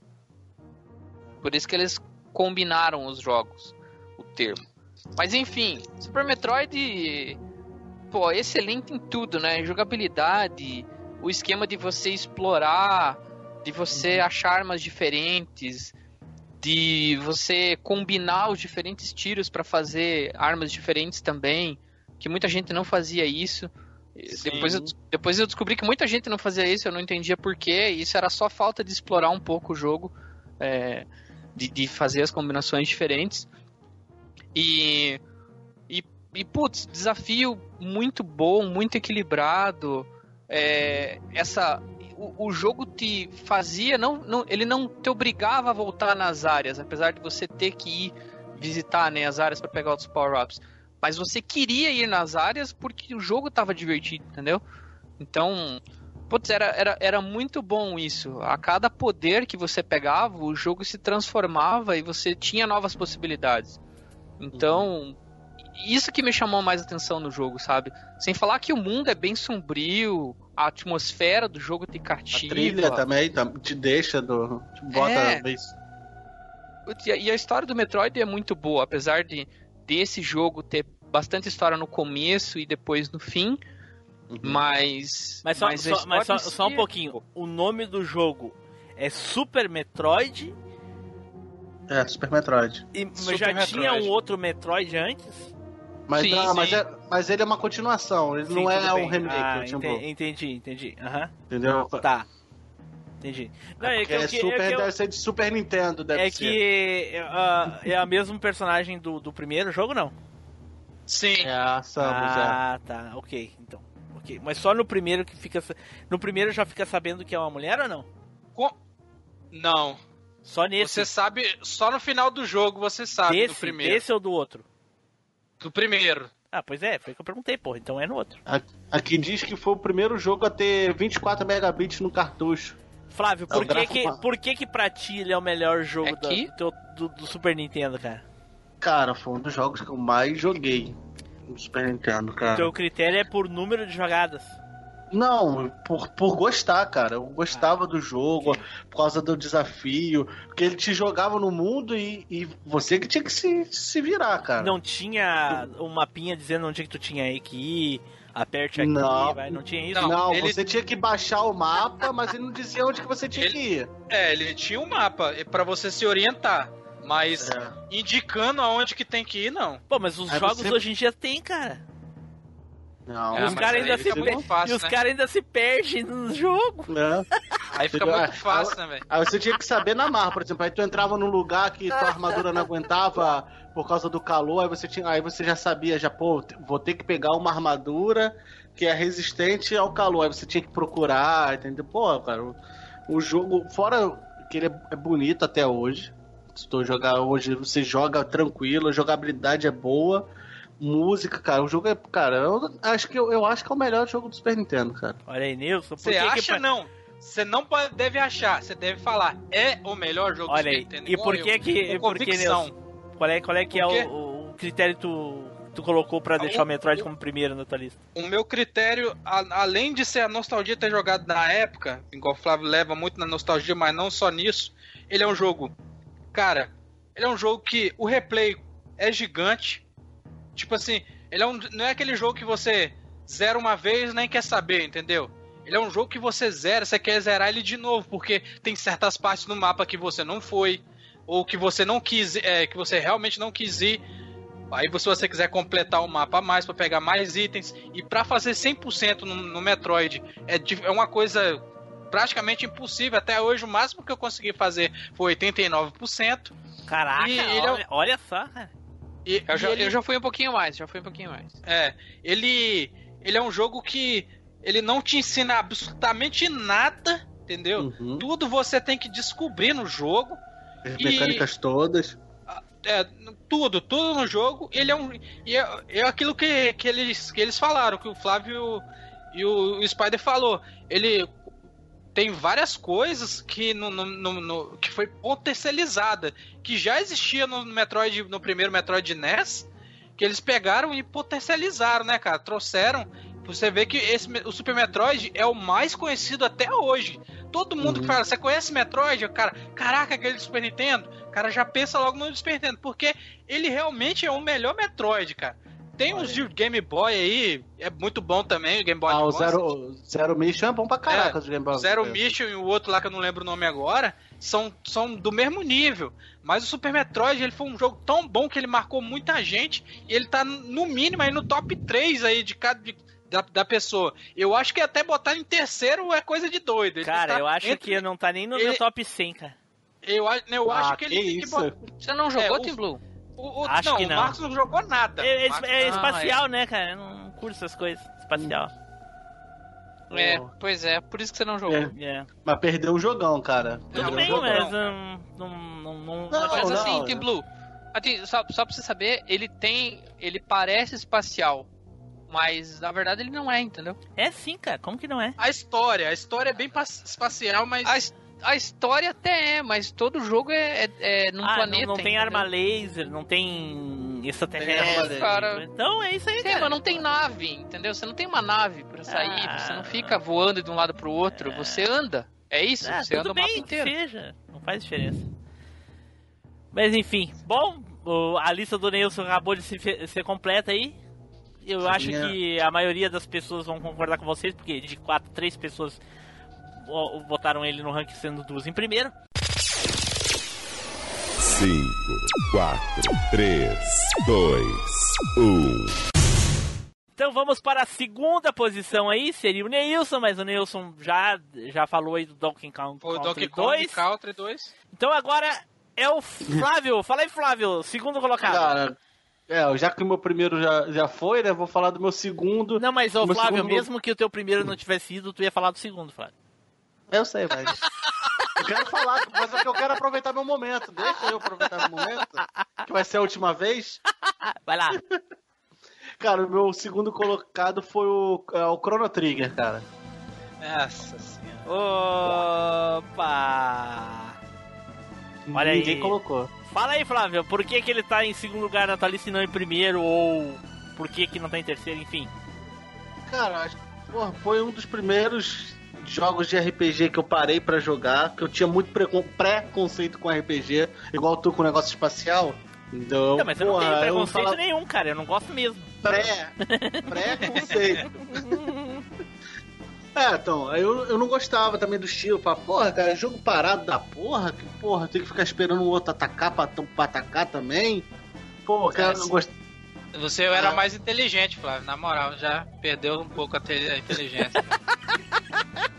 Por isso que eles combinaram os jogos, o termo. Mas enfim, Super Metroid, pô, excelente em tudo, né? Jogabilidade, o esquema de você explorar, de você achar armas diferentes, de você combinar os diferentes tiros para fazer armas diferentes também, que muita gente não fazia isso. Sim. Depois eu, depois eu descobri que muita gente não fazia isso, eu não entendia porquê. Isso era só falta de explorar um pouco o jogo, é, de, de fazer as combinações diferentes. E, e, e, putz, desafio muito bom, muito equilibrado. É, essa, o, o jogo te fazia, não, não, ele não te obrigava a voltar nas áreas, apesar de você ter que ir visitar né, as áreas para pegar outros power-ups. Mas você queria ir nas áreas porque o jogo tava divertido, entendeu? Então, putz, era, era, era muito bom isso. A cada poder que você pegava, o jogo se transformava e você tinha novas possibilidades. Então, isso que me chamou mais atenção no jogo, sabe? Sem falar que o mundo é bem sombrio, a atmosfera do jogo te A cativa. trilha também te deixa, do, te bota É. E a- a história do Metroid é muito boa, apesar de desse jogo ter bastante história no começo e depois no fim, Uhum. mas Mas só, a só- mas só, só um é- pouquinho. O nome do jogo é Super Metroid, É, Super Metroid. e mas Super já Metroid. tinha um outro Metroid antes? Mas, Sim, não, mas, sim. é, mas ele é uma continuação, ele Sim, não é um remake, Ah, é tipo, ente- entendi, entendi. Aham. entendeu? Tá. Entendi. Não, é Porque que, é que- super, é que eu- deve ser de Super Nintendo, deve é ser. que é, ah, é a mesmo personagem do, do primeiro jogo, não? Sim. É a Samus, é. ah, tá. Ok, então. Ok. Mas só no primeiro que fica. No primeiro já fica sabendo que é uma mulher ou não? Co- Não. Só nesse. Você sabe, só no final do jogo você sabe do desse, primeiro. desse ou do outro? Do primeiro. Ah, pois é, foi o que eu perguntei, porra. Então é no outro. Aqui diz que foi o primeiro jogo a ter 24 megabits no cartucho. Flávio, É o por que que, por que que pra ti ele é o melhor jogo É do, do- do Super Nintendo, cara? Cara, foi um dos jogos que eu mais joguei no Super Nintendo, O cara. teu critério é por número de jogadas. Não, por, por gostar, cara. Eu gostava do jogo, por causa do desafio. Porque ele te jogava no mundo e, e você que tinha que se, se virar, cara. Não tinha um mapinha dizendo onde é que tu tinha aí que ir, aperte aqui, Não. vai. Não tinha isso? Não, Não, ele- você tinha que baixar o mapa, mas ele não dizia onde que você tinha Ele- que ir. É, ele tinha um mapa pra você se orientar. Mas É. indicando aonde que tem que ir, não. Pô, mas os Aí jogos você- hoje em dia tem, cara. Não, E os caras ainda, se per- muito fácil, e os né? caras ainda se perdem no jogo. né? Aí fica muito Ah, fácil, né, velho? Aí você tinha que saber na marra, por exemplo, aí tu entrava num lugar que tua armadura não aguentava por causa do calor, aí você tinha, aí você já sabia, já, pô, vou ter que pegar uma armadura que é resistente ao calor, aí você tinha que procurar, entendeu? Pô, cara, o, o jogo, fora que ele é, é bonito até hoje, se tu jogar hoje, você joga tranquilo, a jogabilidade é boa, música, cara, o jogo é, cara, eu acho que eu, eu acho que é o melhor jogo do Super Nintendo, cara. Olha aí, Nilson. Por Você que que acha pra- não? Você não pode, deve achar, você deve falar, é o melhor jogo Olha do aí. Super Nintendo. E por eu, que que. com Por que. Nilson? Qual é, qual é que é o, o critério que tu, tu colocou pra deixar o Metroid como primeiro na tua lista? O meu critério, a- além de ser a nostalgia ter jogado na época, igual o Flávio leva muito na nostalgia, mas não só nisso, ele é um jogo, cara, ele é um jogo que o replay é gigante, Tipo assim, ele é um, não é aquele jogo que você zera uma vez nem quer saber, entendeu? Ele é um jogo que você zera, você quer zerar ele de novo, porque tem certas partes no mapa que você não foi, ou que você não quis, é, que você realmente não quis ir. Aí se você quiser completar o mapa a mais para pegar mais itens e para fazer 100% no, no Metroid é, é uma coisa praticamente impossível. Até hoje o máximo que eu consegui fazer foi 89%. Caraca, é olha, olha só, cara. E, Eu já, e ele- eu já fui um pouquinho mais, já fui um pouquinho mais. É, ele ele é um jogo que ele não te ensina absolutamente nada, entendeu? Uhum. Tudo você tem que descobrir no jogo. As E- mecânicas todas. É, tudo, tudo no jogo. Ele é um. E é, é aquilo que, que, eles, que eles falaram, que o Flávio e o, o Spider falou. Ele tem várias coisas que, no, no- no- que foi potencializada, que já existia no Metroid, no primeiro Metroid NES, que eles pegaram e potencializaram, né, cara? Trouxeram. Você vê que esse, o Super Metroid é o mais conhecido até hoje. Todo mundo que Uhum. fala, você conhece Metroid? Cara, caraca, aquele do Super Nintendo? O cara já pensa logo no Super Nintendo, porque ele realmente é o melhor Metroid, cara. Tem uns de Game Boy aí, é muito bom também, o Game Boy Ah, o. Zero, Zero Mission é bom pra caraca. É, os Game Boy Zero Advance. Mission e o outro lá que eu não lembro o nome agora são, são do mesmo nível. Mas o Super Metroid ele foi um jogo tão bom que ele marcou muita gente e ele tá no mínimo aí no top 3 aí de cada. de- da, da pessoa. Eu acho que até botar em terceiro é coisa de doido. Ele Cara, tá eu acho entre- que não tá nem no ele- meu top 100, cara. Eu, a- eu Ah, acho que ele que tem que isso? botar. Você não jogou, É, o- Team Blue? O, o- Acho não, que o não. Marcos não jogou nada. É, é- Marcos- é espacial, né, cara? Eu não curto essas coisas. Espacial. É, Oh. pois é, por isso que você não jogou. É. É. Mas perdeu o jogão, cara. Tudo bem, o jogão. mas hum, não, não, não, Não, Mas assim. Team Blue, assim, só, só pra você saber, ele tem. Ele parece espacial. Mas na verdade ele não é, entendeu? É sim, cara. Como que não é? A história, a história é bem pa- espacial, mas. A, a história até é, mas todo jogo é, é- é num ah, planeta. não, não tem entendeu? arma laser, não tem extraterrestre. É, cara. Então é isso aí, Tem, cara. mas não tem nave, entendeu? Você não tem uma nave pra sair, Ah. você não fica voando de um lado pro outro, você anda. É isso, Ah, você tudo anda o mapa bem, inteiro. seja. Não faz diferença. Mas enfim, bom, a lista do Neilson acabou de se ser completa aí. Eu Sim, acho é. que a maioria das pessoas vão concordar com vocês, porque de quatro, três pessoas votaram ele no ranking sendo duas em primeiro. 5, 4, 3, 2, 1. Então vamos para a segunda posição aí, seria o Neilson, mas o Neilson já, já falou aí do Donkey Kong Foi o Country Donkey Kong 2. Country 2. Então agora é o Flávio. Fala aí, Flávio, segundo colocado. Cara, é, já que o meu primeiro já, já foi, né? Vou falar do meu segundo. Não, mas ô Meu Flávio, segundo- mesmo que o teu primeiro não tivesse ido, tu ia falar do segundo, Flávio. Eu sei, mas. Eu quero falar, mas é que eu quero aproveitar meu momento. Deixa eu aproveitar meu momento. Que vai ser a última vez. Vai lá. Cara, o meu segundo colocado foi o, é, o Chrono Trigger, cara. Nossa senhora. Opa! Olha aí. Ninguém colocou. Fala aí, Flávio, por que, que ele tá em segundo lugar na tua lista e não em primeiro? Ou por que, que não tá em terceiro, enfim. Cara, acho- porra, foi um dos primeiros jogos de RPG que eu parei pra jogar, que eu tinha muito precon- preconceito com RPG, igual tu com o negócio espacial. Então, Não, mas eu não porra, tenho preconceito falo nenhum, cara. Eu não gosto mesmo. pré, pré-conceito. É, então, eu, eu não gostava também do estilo. Falava, porra, cara, jogo parado da porra, que porra, tem que ficar esperando o outro atacar pra, pra atacar também. Pô, cara, eu não gost... Você era Ah. mais inteligente, Flávio. Na moral, já perdeu um pouco a, a inteligência.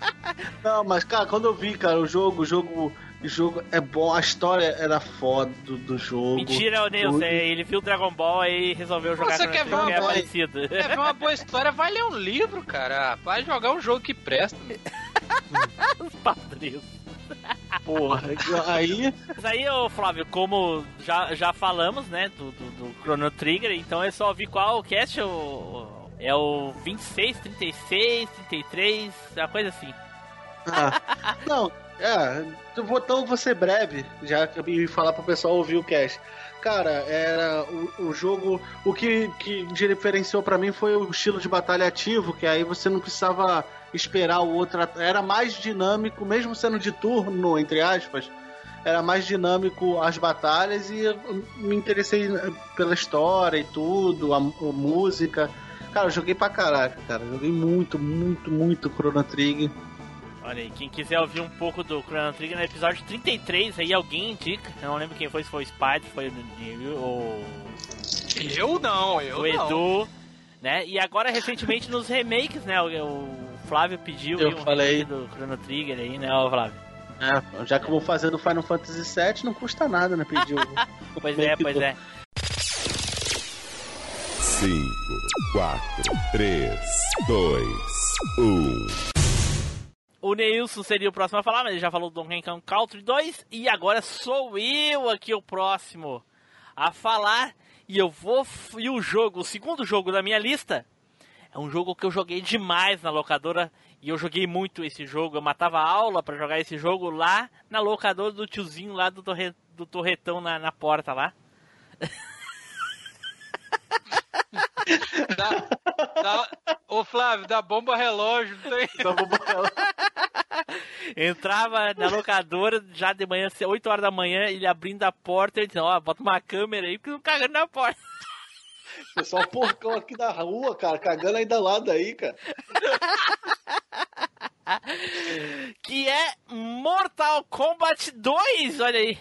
Não, mas, cara, quando eu vi, cara, o jogo, o jogo, o jogo é bom, a história era foda do, do jogo. Mentira, o Neilson. Tudo. é, Ele viu Dragon Ball e resolveu jogar Você quer ver que é uma- parecido. Quer ver uma boa história? Vai ler um livro, cara. Vai jogar um jogo que presta. Padrinho. Porra, aí. Mas aí, ô Flávio, como já, já falamos, né, do, do, do Chrono Trigger, então é só ouvir qual cast, o, é o 26, 36, 33, uma coisa assim. Não, é, então vou ser breve, já ia falar pro pessoal ouvir o cast. Cara, era o, o jogo. O que, que diferenciou pra mim foi o estilo de batalha ativo, que aí você não precisava esperar o outro. Era mais dinâmico, mesmo sendo de turno, entre aspas. era mais dinâmico as batalhas e me interessei pela história e tudo, a, a música. Cara, eu joguei pra caraca, cara. Joguei muito, muito, muito Chrono Trigger. Olha aí, quem quiser ouvir um pouco do Chrono Trigger no episódio 33, aí alguém indica. Eu não lembro quem foi, se foi o Spider, foi o, o, Eu não, eu o não. Edu, né? E agora, recentemente, nos remakes, né? O, o Flávio pediu Eu aí um falei. remake do Chrono Trigger aí, né, ó, Flávio? É, já que eu vou fazer do Final Fantasy VII, não custa nada, né? Pedir o- o Pois é, pois é. 5, 4, 3, 2, 1. O Neilson seria o próximo a falar, mas ele já falou do Donkey Kong Country 2. E agora sou eu aqui o próximo a falar. E eu vou. E o jogo, o segundo jogo da minha lista, é um jogo que eu joguei demais na locadora. E eu joguei muito esse jogo. Eu matava aula pra jogar esse jogo lá na locadora do tiozinho lá do, torre, do torretão na, na porta lá. Dá, dá, ô Flávio, dá bomba relógio, não tem? Vou botar ela- Entrava na locadora já de manhã, 8 horas da manhã, ele abrindo a porta e dizendo, ó, bota uma câmera aí porque não cagando na porta. Pessoal porcão aqui da rua, cara, cagando aí do lado aí, cara. que é Mortal Kombat 2, olha aí.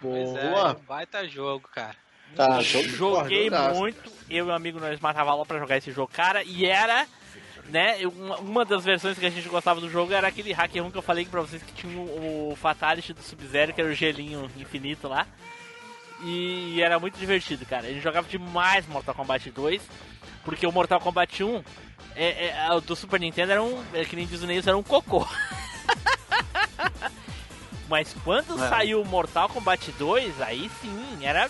Pois é, Boa. baita jogo, cara. Tá, Joguei muito, eu e meu amigo nós matava aula pra jogar esse jogo, cara, e era, né, uma, uma das versões que a gente gostava do jogo era aquele hack 1 que eu falei pra vocês que tinha o, o Fatality do Sub-Zero, que era o gelinho infinito lá. E, era muito divertido, cara. A gente jogava demais Mortal Kombat 2, porque o Mortal Kombat 1 é, é, do Super Nintendo era um, é, que nem diz o Neilson, era um cocô. Mas quando É. saiu o Mortal Kombat 2, aí sim, era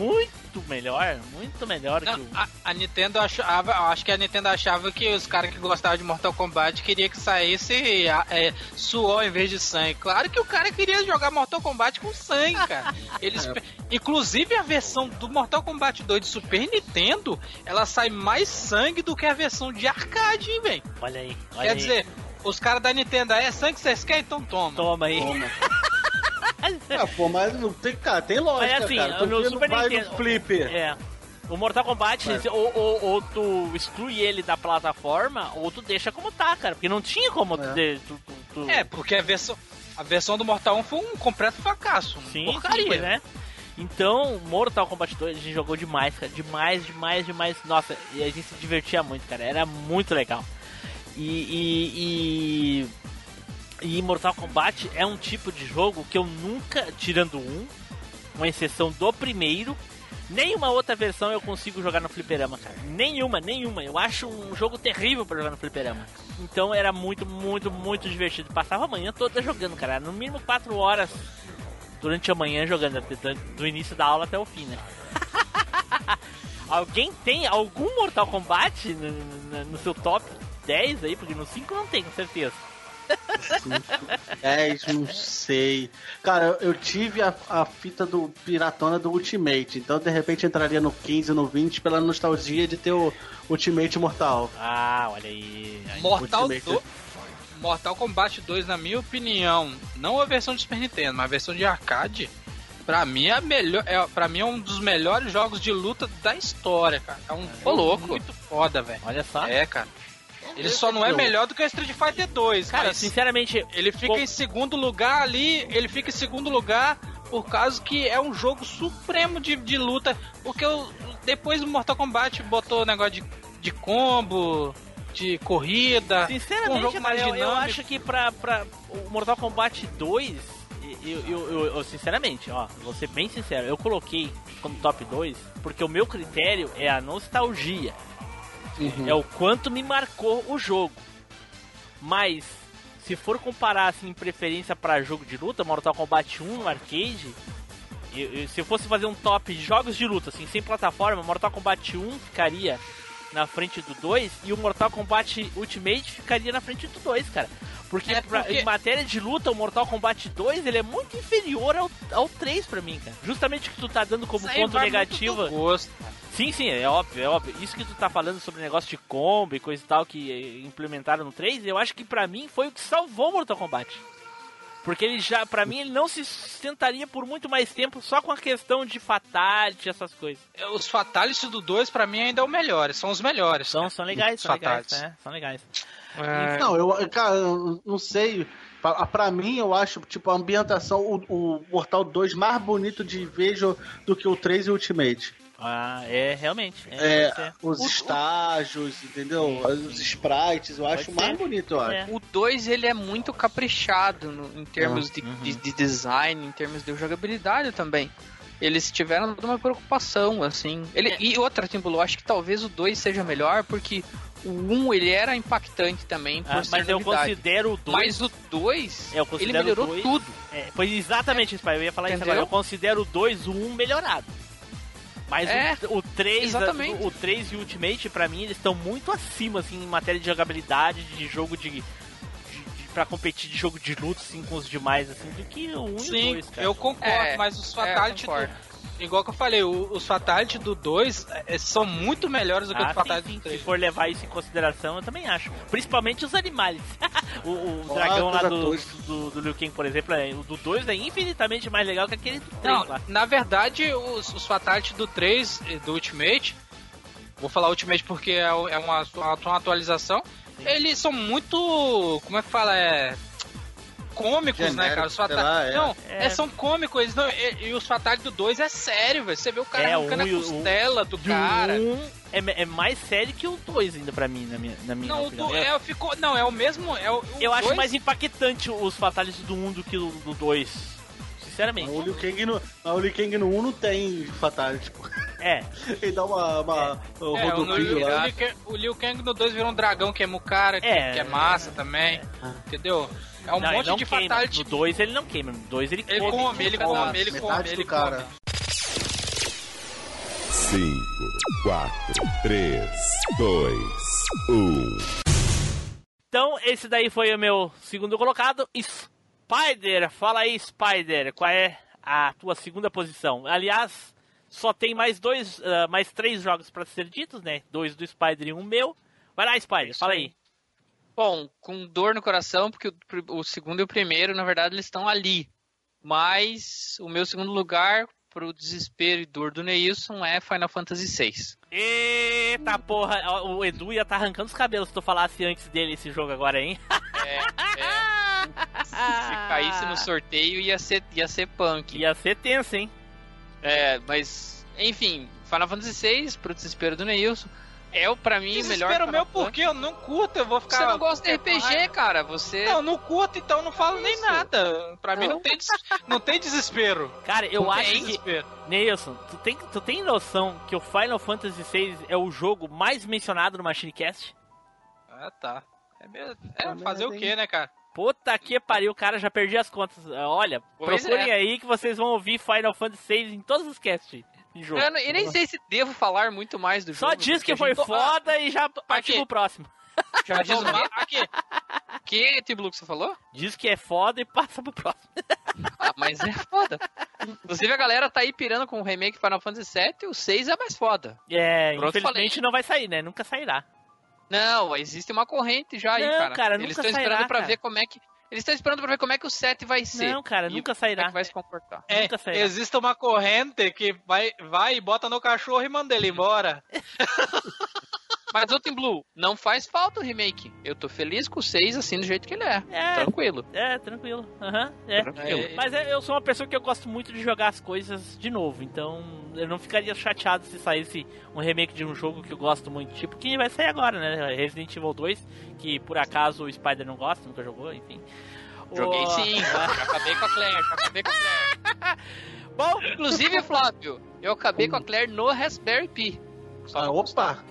muito melhor, muito melhor Não, que o. a, a Nintendo achava, acho que a Nintendo achava que os caras que gostavam de Mortal Kombat queria que saísse a- é, suor em vez de sangue. Claro que o cara queria jogar Mortal Kombat com sangue, cara. Eles, É. inclusive a versão do Mortal Kombat 2 de Super Nintendo, ela sai mais sangue do que a versão de arcade, hein, velho. Olha aí, olha Quer aí. dizer, os caras da Nintendo, "Ah, é sangue que vocês querem? Então toma. Toma aí. Toma. Ah, pô, mas não tem, cara, tem lógica, Mas assim, cara. No não Super vai Nintendo- no flipper. É. O Mortal Kombat, Vai. se- ou, ou, ou tu exclui ele da plataforma, ou tu deixa como tá, cara. Porque não tinha como tu, É. de- tu, tu, tu- É, porque a versão, a versão do Mortal 1 foi um completo fracasso. Sim, porcaria. sim, pois é. Então, Mortal Kombat 2 a gente jogou demais, cara. Demais, demais, demais. Nossa, e a gente se divertia muito, cara. Era muito legal. E, e, e, e Mortal Kombat é um tipo de jogo que eu nunca, tirando um, uma exceção do primeiro, nenhuma outra versão eu consigo jogar no fliperama, cara. Nenhuma, nenhuma. Eu acho um jogo terrível pra jogar no fliperama. Então era muito, muito, muito divertido. Passava a manhã toda jogando, cara. No mínimo 4 horas durante a manhã jogando, do- do início da aula até o fim, né? Alguém tem algum Mortal Kombat no, no- no seu top 10 aí? Porque no 5 não tem, com certeza. 10, não sei. Cara, eu, tive a, a fita do Piratona do Ultimate, então de repente entraria no 15, no 20 pela nostalgia de ter o Ultimate Mortal. Ah, olha aí. aí. Mortal, Ultimate. do... Mortal Kombat 2, na minha opinião, não a versão de Super Nintendo, mas a versão de arcade, pra mim é a melhor, é, para mim é um dos melhores jogos de luta da história, cara. É um jogo louco. muito foda, velho. Olha só. É, cara. Ele só não é melhor do que o Street Fighter 2, Cara, sinceramente, ele fica em segundo lugar ali, ele fica em segundo lugar por causa que é um jogo supremo de, de luta, porque eu, depois do Mortal Kombat botou negócio de, de combo, de corrida, um Sinceramente, jogo cara, mais eu, acho que pra, pra o Mortal Kombat 2, eu, eu, eu- eu, sinceramente, ó, vou ser bem sincero, eu coloquei como top 2 porque o meu critério é a nostalgia. É o quanto me marcou o jogo. Mas, se for comparar assim, em preferência pra jogo de luta, Mortal Kombat 1 no arcade, eu- eu- se eu fosse fazer um top de jogos de luta, assim, sem plataforma, Mortal Kombat 1 ficaria na frente do 2 e o Mortal Kombat Ultimate ficaria na frente do 2, cara. Porque, É pra- porque- em matéria de luta, o Mortal Kombat 2 ele é muito inferior ao, ao 3 pra mim, cara. Justamente o que tu tá dando como Isso ponto negativo. gosto. Sim, sim, é óbvio, é óbvio. Isso que tu tá falando sobre negócio de combo e coisa e tal que eh, implementaram no 3, eu acho que pra mim foi o que salvou o Mortal Kombat. Porque ele já, pra mim, ele não se sustentaria por muito mais tempo só com a questão de fatality, essas coisas. Os Fatalities do 2, pra mim, ainda é o melhor. São os melhores. São, são legais, são legais, né? São legais. É, Não, eu, cara, eu não sei. Pra, pra mim, eu acho, tipo, a ambientação, o, o Mortal 2 mais bonito de vejo do que o 3 e o Ultimate. Ah, é, realmente. É, ser. os O- o- estágios, entendeu? Os sprites, eu acho mais bonito, eu acho. É. O 2 ele é muito caprichado no- em termos de, Uhum. de- de design, em termos de jogabilidade também. Eles tiveram toda uma preocupação, assim. Ele, E outra, tipo, eu acho que talvez o 2 seja melhor, porque o 1 um, ele era impactante também por Ah, mas eu novidade. considero o 2. Mas o 2, Eu ele melhorou o dois- tudo. É, foi exatamente isso, pai. Eu ia falar isso Entendeu? agora. Eu considero o 2 o 1 melhorado. Mas É, o, o 3, exatamente. o, o 3 e o Ultimate, pra mim, eles estão muito acima, assim, em matéria de jogabilidade, de jogo de. de, de pra competir de jogo de luta, assim, com os demais, assim, do que o 1 e o Sim, 2, cara. eu concordo, É, mas os É, Fatality do, concordo. Igual que eu falei, o- os Fatality do 2 é, são muito melhores do que Ah, os Fatality sim, sim. do Se 3. for levar isso em consideração, eu também acho. Principalmente os animais. o o dragão lá do, do, do Liu Kang, por exemplo, é, o do 2 é infinitamente mais legal que aquele do 3 Não, lá. na verdade, os, os Fatality do 3 e do Ultimate, vou falar Ultimate porque é, é uma, uma atualização, eles são muito. Como é que fala? É. Cômicos, né, Genérico, cara? Os Fatality. lá, é. Não, É. é, são cômicos. Eles não, e, e os Fatality do 2 é sério, velho. Você vê o cara É, arrancando um a o- costela do Do cara. 1 é, é mais sério que o 2 ainda pra mim, na minha, na minha Não, o opinião. do, eu, é, ficou, não, é o mesmo. É o, o eu acho dois- mais impactante os fatalities do 1 do que o do 2. Sinceramente. O Liu Kang no, o Liu Kang no 1 não tem fatality, pô. É, Ele dá uma, uma um É, o, rodopio Liu- lá. o Liu Kang- o Liu Kang no 2 virou um dragão que é mucara, que É. que é massa também. Entendeu? É um não, monte de queima. fatality. No 2 ele não queima. No 2 ele, Ele come. come, ele pedaço. come, ele Metade come, do ele cara. come. 5, 4, 3, 2, 1. Então, esse daí foi o meu segundo colocado. Spider, fala aí, Spider, qual é a tua segunda posição? Aliás, só tem mais dois, ah, mais três jogos pra ser ditos, né? Dois do Spider e um meu. Vai lá, Spider, fala aí. Bom, com dor no coração, porque o, o segundo e o primeiro, na verdade, eles estão ali. Mas o meu segundo lugar, pro desespero e dor do Neilson, é Final Fantasy VI. Eita porra, o Edu ia estar arrancando os cabelos se tu falasse antes dele esse jogo agora, hein? É, é. Se caísse no sorteio, ia ser, ia ser punk. Ia ser tenso, hein? É, mas, enfim, Final Fantasy VI, pro desespero do Neilson, é o pra mim melhor. Desespero meu porque eu não curto, eu vou ficar. Você não gosta de RPG, cara. Você. Não, não curto, então não falo nem Isso. nada. Pra mim não tem, des- não tem desespero. Cara, eu Não acho tem que desespero. Nilson, tu tem, tu tem noção que o Final Fantasy VI é o jogo mais mencionado no Machine Cast? Ah, tá. É, mesmo. é Tá fazer o quê, né, cara? Puta que pariu, cara, já perdi as contas. Olha, Pois procurem é. aí que vocês vão ouvir Final Fantasy VI em todos os casts jogo. Eu, não- eu nem sei se devo falar muito mais do Só jogo. diz que foi gente- foda e já partiu pro próximo. Já diz o quê? Aqui, Que, Tiblu, que você falou? Diz que é foda e passa pro próximo. Ah, mas é foda. Inclusive a galera tá aí pirando com o remake Final Fantasy VII e o 6 é mais foda. É, Pronto, infelizmente falei. não vai sair, né? Nunca sairá. Não, existe uma corrente já aí, Não, cara. cara, Eles estão esperando sairá, pra cara. ver como é que. Eles estão esperando pra ver como é que o 7 vai ser. Não, cara, nunca Como é sairá. que vai se comportar. é, Nunca sairá. existe uma corrente que vai, vai e bota no cachorro e manda ele embora. Mas o Team Blue, não faz falta o remake. Eu tô feliz com o 6 assim do jeito que ele é. É, Tranquilo. é, tranquilo. Aham, é. Tranquilo. É, Mas é, eu sou uma pessoa que eu gosto muito de jogar as coisas de novo, então eu não ficaria chateado se saísse um remake de um jogo que eu gosto muito, tipo que vai sair agora, né? Resident Evil 2, que por acaso o Spider não gosta, nunca jogou, enfim. Joguei O- sim, já acabei com a Claire, já acabei com a Claire. Bom, Inclusive, Flávio, eu acabei com a Claire no Raspberry Pi. Ah, opa!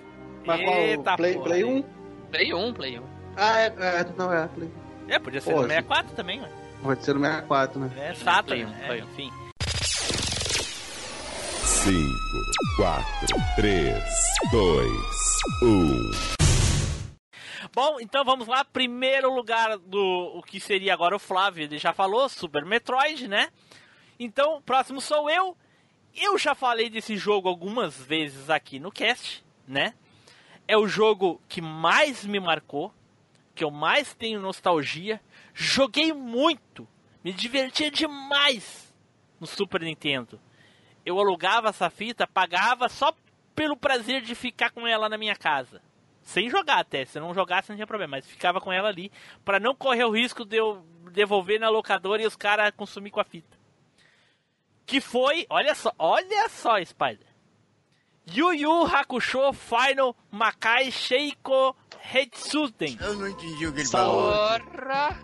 Mas Eita qual? Play, porra. Play 1? Play 1, Play 1. Ah, é, é, não é, Play. é, podia ser Pô, no 64 também, ué. Pode ser no 64, né? É Saturn, Play um, né? Play um. enfim. 5, 4, 3, 2, 1. Bom, então vamos lá. Primeiro lugar do o que seria agora o Flávio, ele já falou, Super Metroid, né? Então, o próximo sou eu. Eu já falei desse jogo algumas vezes aqui no cast, né? É o jogo que mais me marcou, que eu mais tenho nostalgia. Joguei muito, Me divertia demais no Super Nintendo. Eu alugava essa fita, pagava só pelo prazer de ficar com ela na minha casa. Sem jogar até, se não jogasse não tinha problema, mas ficava com ela ali para não correr o risco de eu devolver na locadora e os caras consumir com a fita. Que foi, olha só, olha só, Spider. Yu Yu Hakusho Final Makai Sheiko Hetsuten. Eu não entendi o que ele falou. Porra!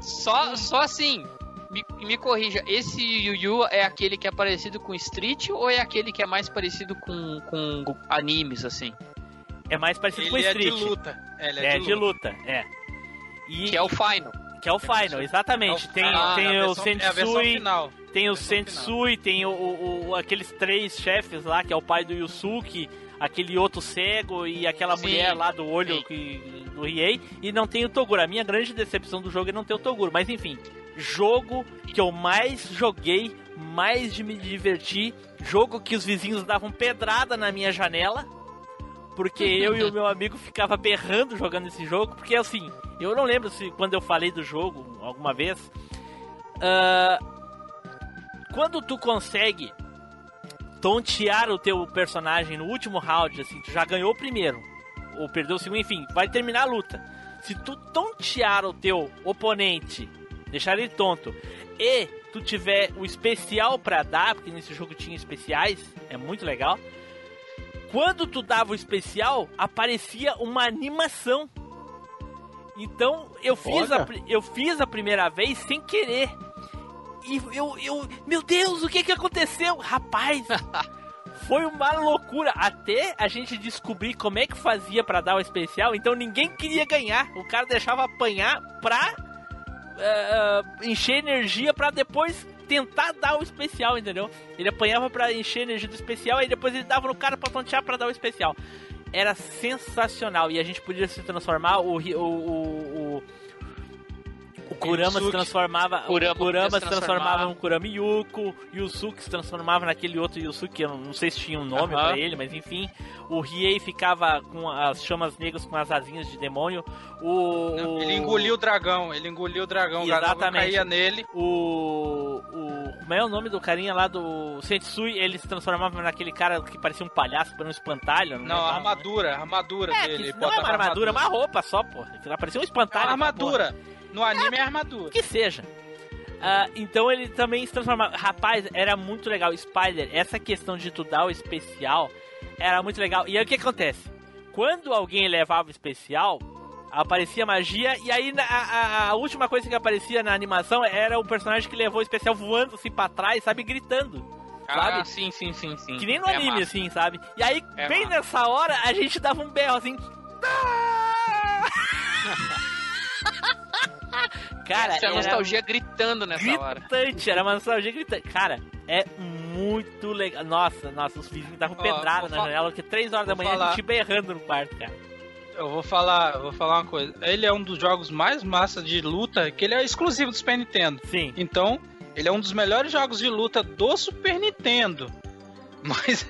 só, só assim, me, me corrija, esse Yu Yu é aquele que é parecido com Street ou é aquele que é mais parecido com, com animes, assim? É mais parecido com Ele é Street. de luta. Ele É, de luta, é. E, Que é o Final. que é o Final, exatamente. tem Ah, tem o versão- É a versão Sensui, final. Tem o Sensui, tem o, o- o- aqueles três chefes lá, que é o pai do Yusuke, aquele outro cego e aquela Sim, mulher lá do olho sim. que, do Riei, e não tem o Toguro. A minha grande decepção do jogo é não ter o Toguro, mas enfim, jogo que eu mais joguei, mais de me divertir, jogo que os vizinhos davam pedrada na minha janela, porque eu e o meu amigo ficava berrando jogando esse jogo, porque assim, eu não lembro se quando eu falei do jogo alguma vez, ah, quando tu consegue tontear o teu personagem no último round, assim, tu já ganhou o primeiro, ou perdeu o segundo, enfim, vai terminar a luta. Se tu tontear o teu oponente, deixar ele tonto, e tu tiver o especial pra dar, porque nesse jogo tinha especiais, é muito legal. Quando tu dava o especial, aparecia uma animação. Então eu fiz, a, Olha. eu fiz a primeira vez sem querer. E eu, eu. Meu Deus, o que que aconteceu? Rapaz! Foi uma loucura até a gente descobrir como é que fazia pra dar o especial. Então ninguém queria ganhar. O cara deixava apanhar pra eh, encher energia pra depois tentar dar o especial, entendeu? Ele apanhava pra encher energia do especial e depois ele dava no cara pra tontear pra dar o especial. Era sensacional e a gente podia se transformar o, o, o, o Kurama se transformava Kurama o Kurama se transformava no Kurama Yuko, Yusuke se transformava naquele outro Yusuke, eu não, não sei se tinha um nome Aham. pra ele, mas enfim. O Riei ficava com as chamas negras com as asinhas de demônio. O, Não, Ele engoliu o dragão, ele engoliu o dragão, Exatamente. caía nele. o, o. Como é o nome do carinha lá do Sensui? Ele se transformava naquele cara que parecia um palhaço, para um espantalho. Não, a né? armadura, armadura É, dele. não é uma armadura, é uma roupa só, pô. Parecia um A espantalho. armadura. No anime é armadura. Que seja. Ah, então ele também se transformava. Rapaz, era muito legal. Spider, essa questão de tu dar o especial era muito legal. E aí o que acontece? Quando alguém levava o especial, aparecia magia. E aí a, a- a última coisa que aparecia na animação era o personagem que levou o especial voando assim pra trás, sabe? Gritando. Sabe? Ah, sim, sim, sim, sim. Que nem no É anime, massa. assim, sabe? E aí, É bem massa. nessa hora, a gente dava um berro assim. Cara, Essa é a era nostalgia gritando nessa hora. gritante, era uma nostalgia gritante. Cara, é muito legal. Nossa, nossa, os vizinhos estavam vou na janela, porque 3 horas da manhã a falar. gente berrando no quarto, cara. Eu vou falar, vou falar uma coisa. Ele é um dos jogos mais massa de luta, que ele é exclusivo do Super Nintendo. Sim. Então, ele é um dos melhores jogos de luta do Super Nintendo. Mas,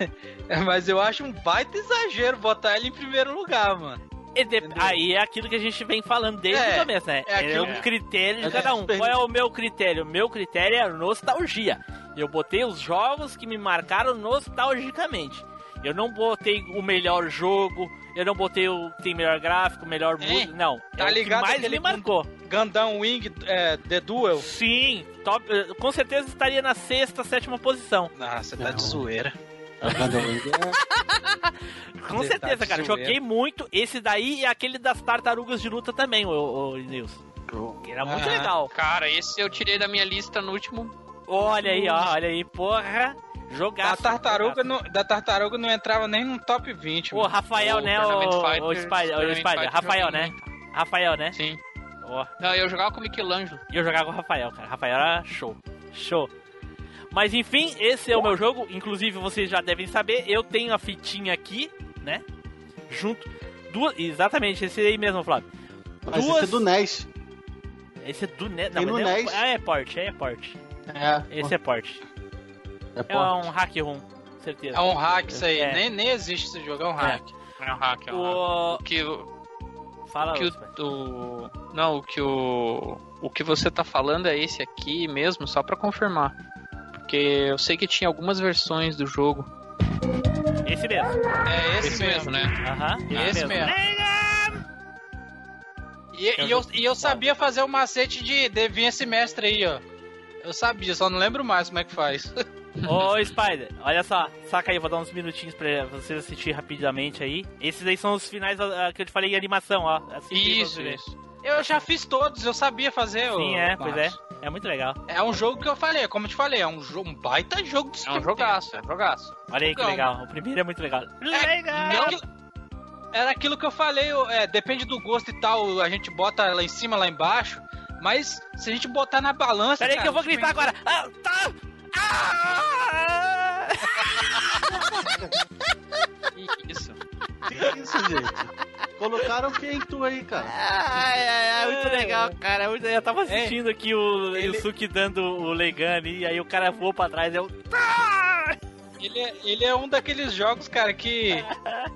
mas eu acho um baita exagero botar ele em primeiro lugar, mano. E de- Entendeu? Aí é aquilo que a gente vem falando desde É, o começo, né? é É, aquilo- um critério de é cada um. Qual é o meu critério? O meu critério é nostalgia. Eu botei os jogos que me marcaram nostalgicamente. Eu não botei o melhor jogo, eu não botei o que tem melhor gráfico, melhor É, música. Não. tá é o que ligado mais me marcou. Gundam Wing é, The Duel. Sim, top, eh, com certeza estaria na sexta, sétima posição. Nossa, tá Não. de zoeira. É- Com certeza, de cara. Joguei muito. Esse daí e aquele das tartarugas de luta também, o, Nilson. Que Era muito Aham. legal. Cara, esse eu tirei da minha lista no último. Olha aí, ó, olha aí, porra. Jogar. Da tartaruga, não, da tartaruga não entrava nem no top 20. O mano. Rafael, O né? O, o Spider, o Spider. Rafael, né? muito. Rafael, né? Sim. Ó. Não, eu jogava com o Michelangelo. E eu jogava com o Rafael, cara. Rafael era show. Show. Mas enfim, esse é o meu jogo. Inclusive, vocês já devem saber, eu tenho a fitinha aqui, né? Junto. Duas. Exatamente, esse aí mesmo, Flávio. Mas Duas- esse é do NES. Esse é do NES. Não, no é, NES. ah, é porte, é porte. É, Esse é porte. é, É porte. um hack room, certeza. É um hack isso aí. É. Nem, nem existe esse jogo, é um hack. É um hack, é um hack. O... Que Fala, O que o, o- não, o que o o que você tá falando é esse aqui mesmo, só pra confirmar. Porque eu sei que tinha algumas versões do jogo. Esse mesmo. É esse, Esse mesmo, né? Aham, Esse mesmo. E, Eu e eu, e eu sabia fazer o macete de devia esse mestre aí, ó. Eu sabia, só não lembro mais como é que faz. Ô, Spider, olha só, saca aí, vou dar uns minutinhos pra vocês assistir rapidamente aí. Esses aí são os finais que eu te falei em animação, ó. Pra Isso, isso. Eu já fiz todos, eu sabia fazer. Sim, ô, é, pois é. É muito legal. É um jogo que eu falei, como eu te falei, é um, jogo, um baita jogo de É um jogaço, é um jogaço. Olha aí que Não. legal. O primeiro é muito legal. É, Era aquilo, era aquilo que eu falei, é, depende do gosto e tal, a gente bota lá em cima, lá embaixo, mas se a gente botar na balança. Pera aí cara, que eu vou tipo, gritar agora. Ah, tá. Ah! Isso. Que isso, gente? Colocaram quem tu aí, cara? Ai, ai, ai, muito É. legal, cara. Muito- Eu tava assistindo aqui o ele- Yusuke dando o Leigan ali, aí o cara voou pra trás. Eu... Ele é, ele é um daqueles jogos, cara, que.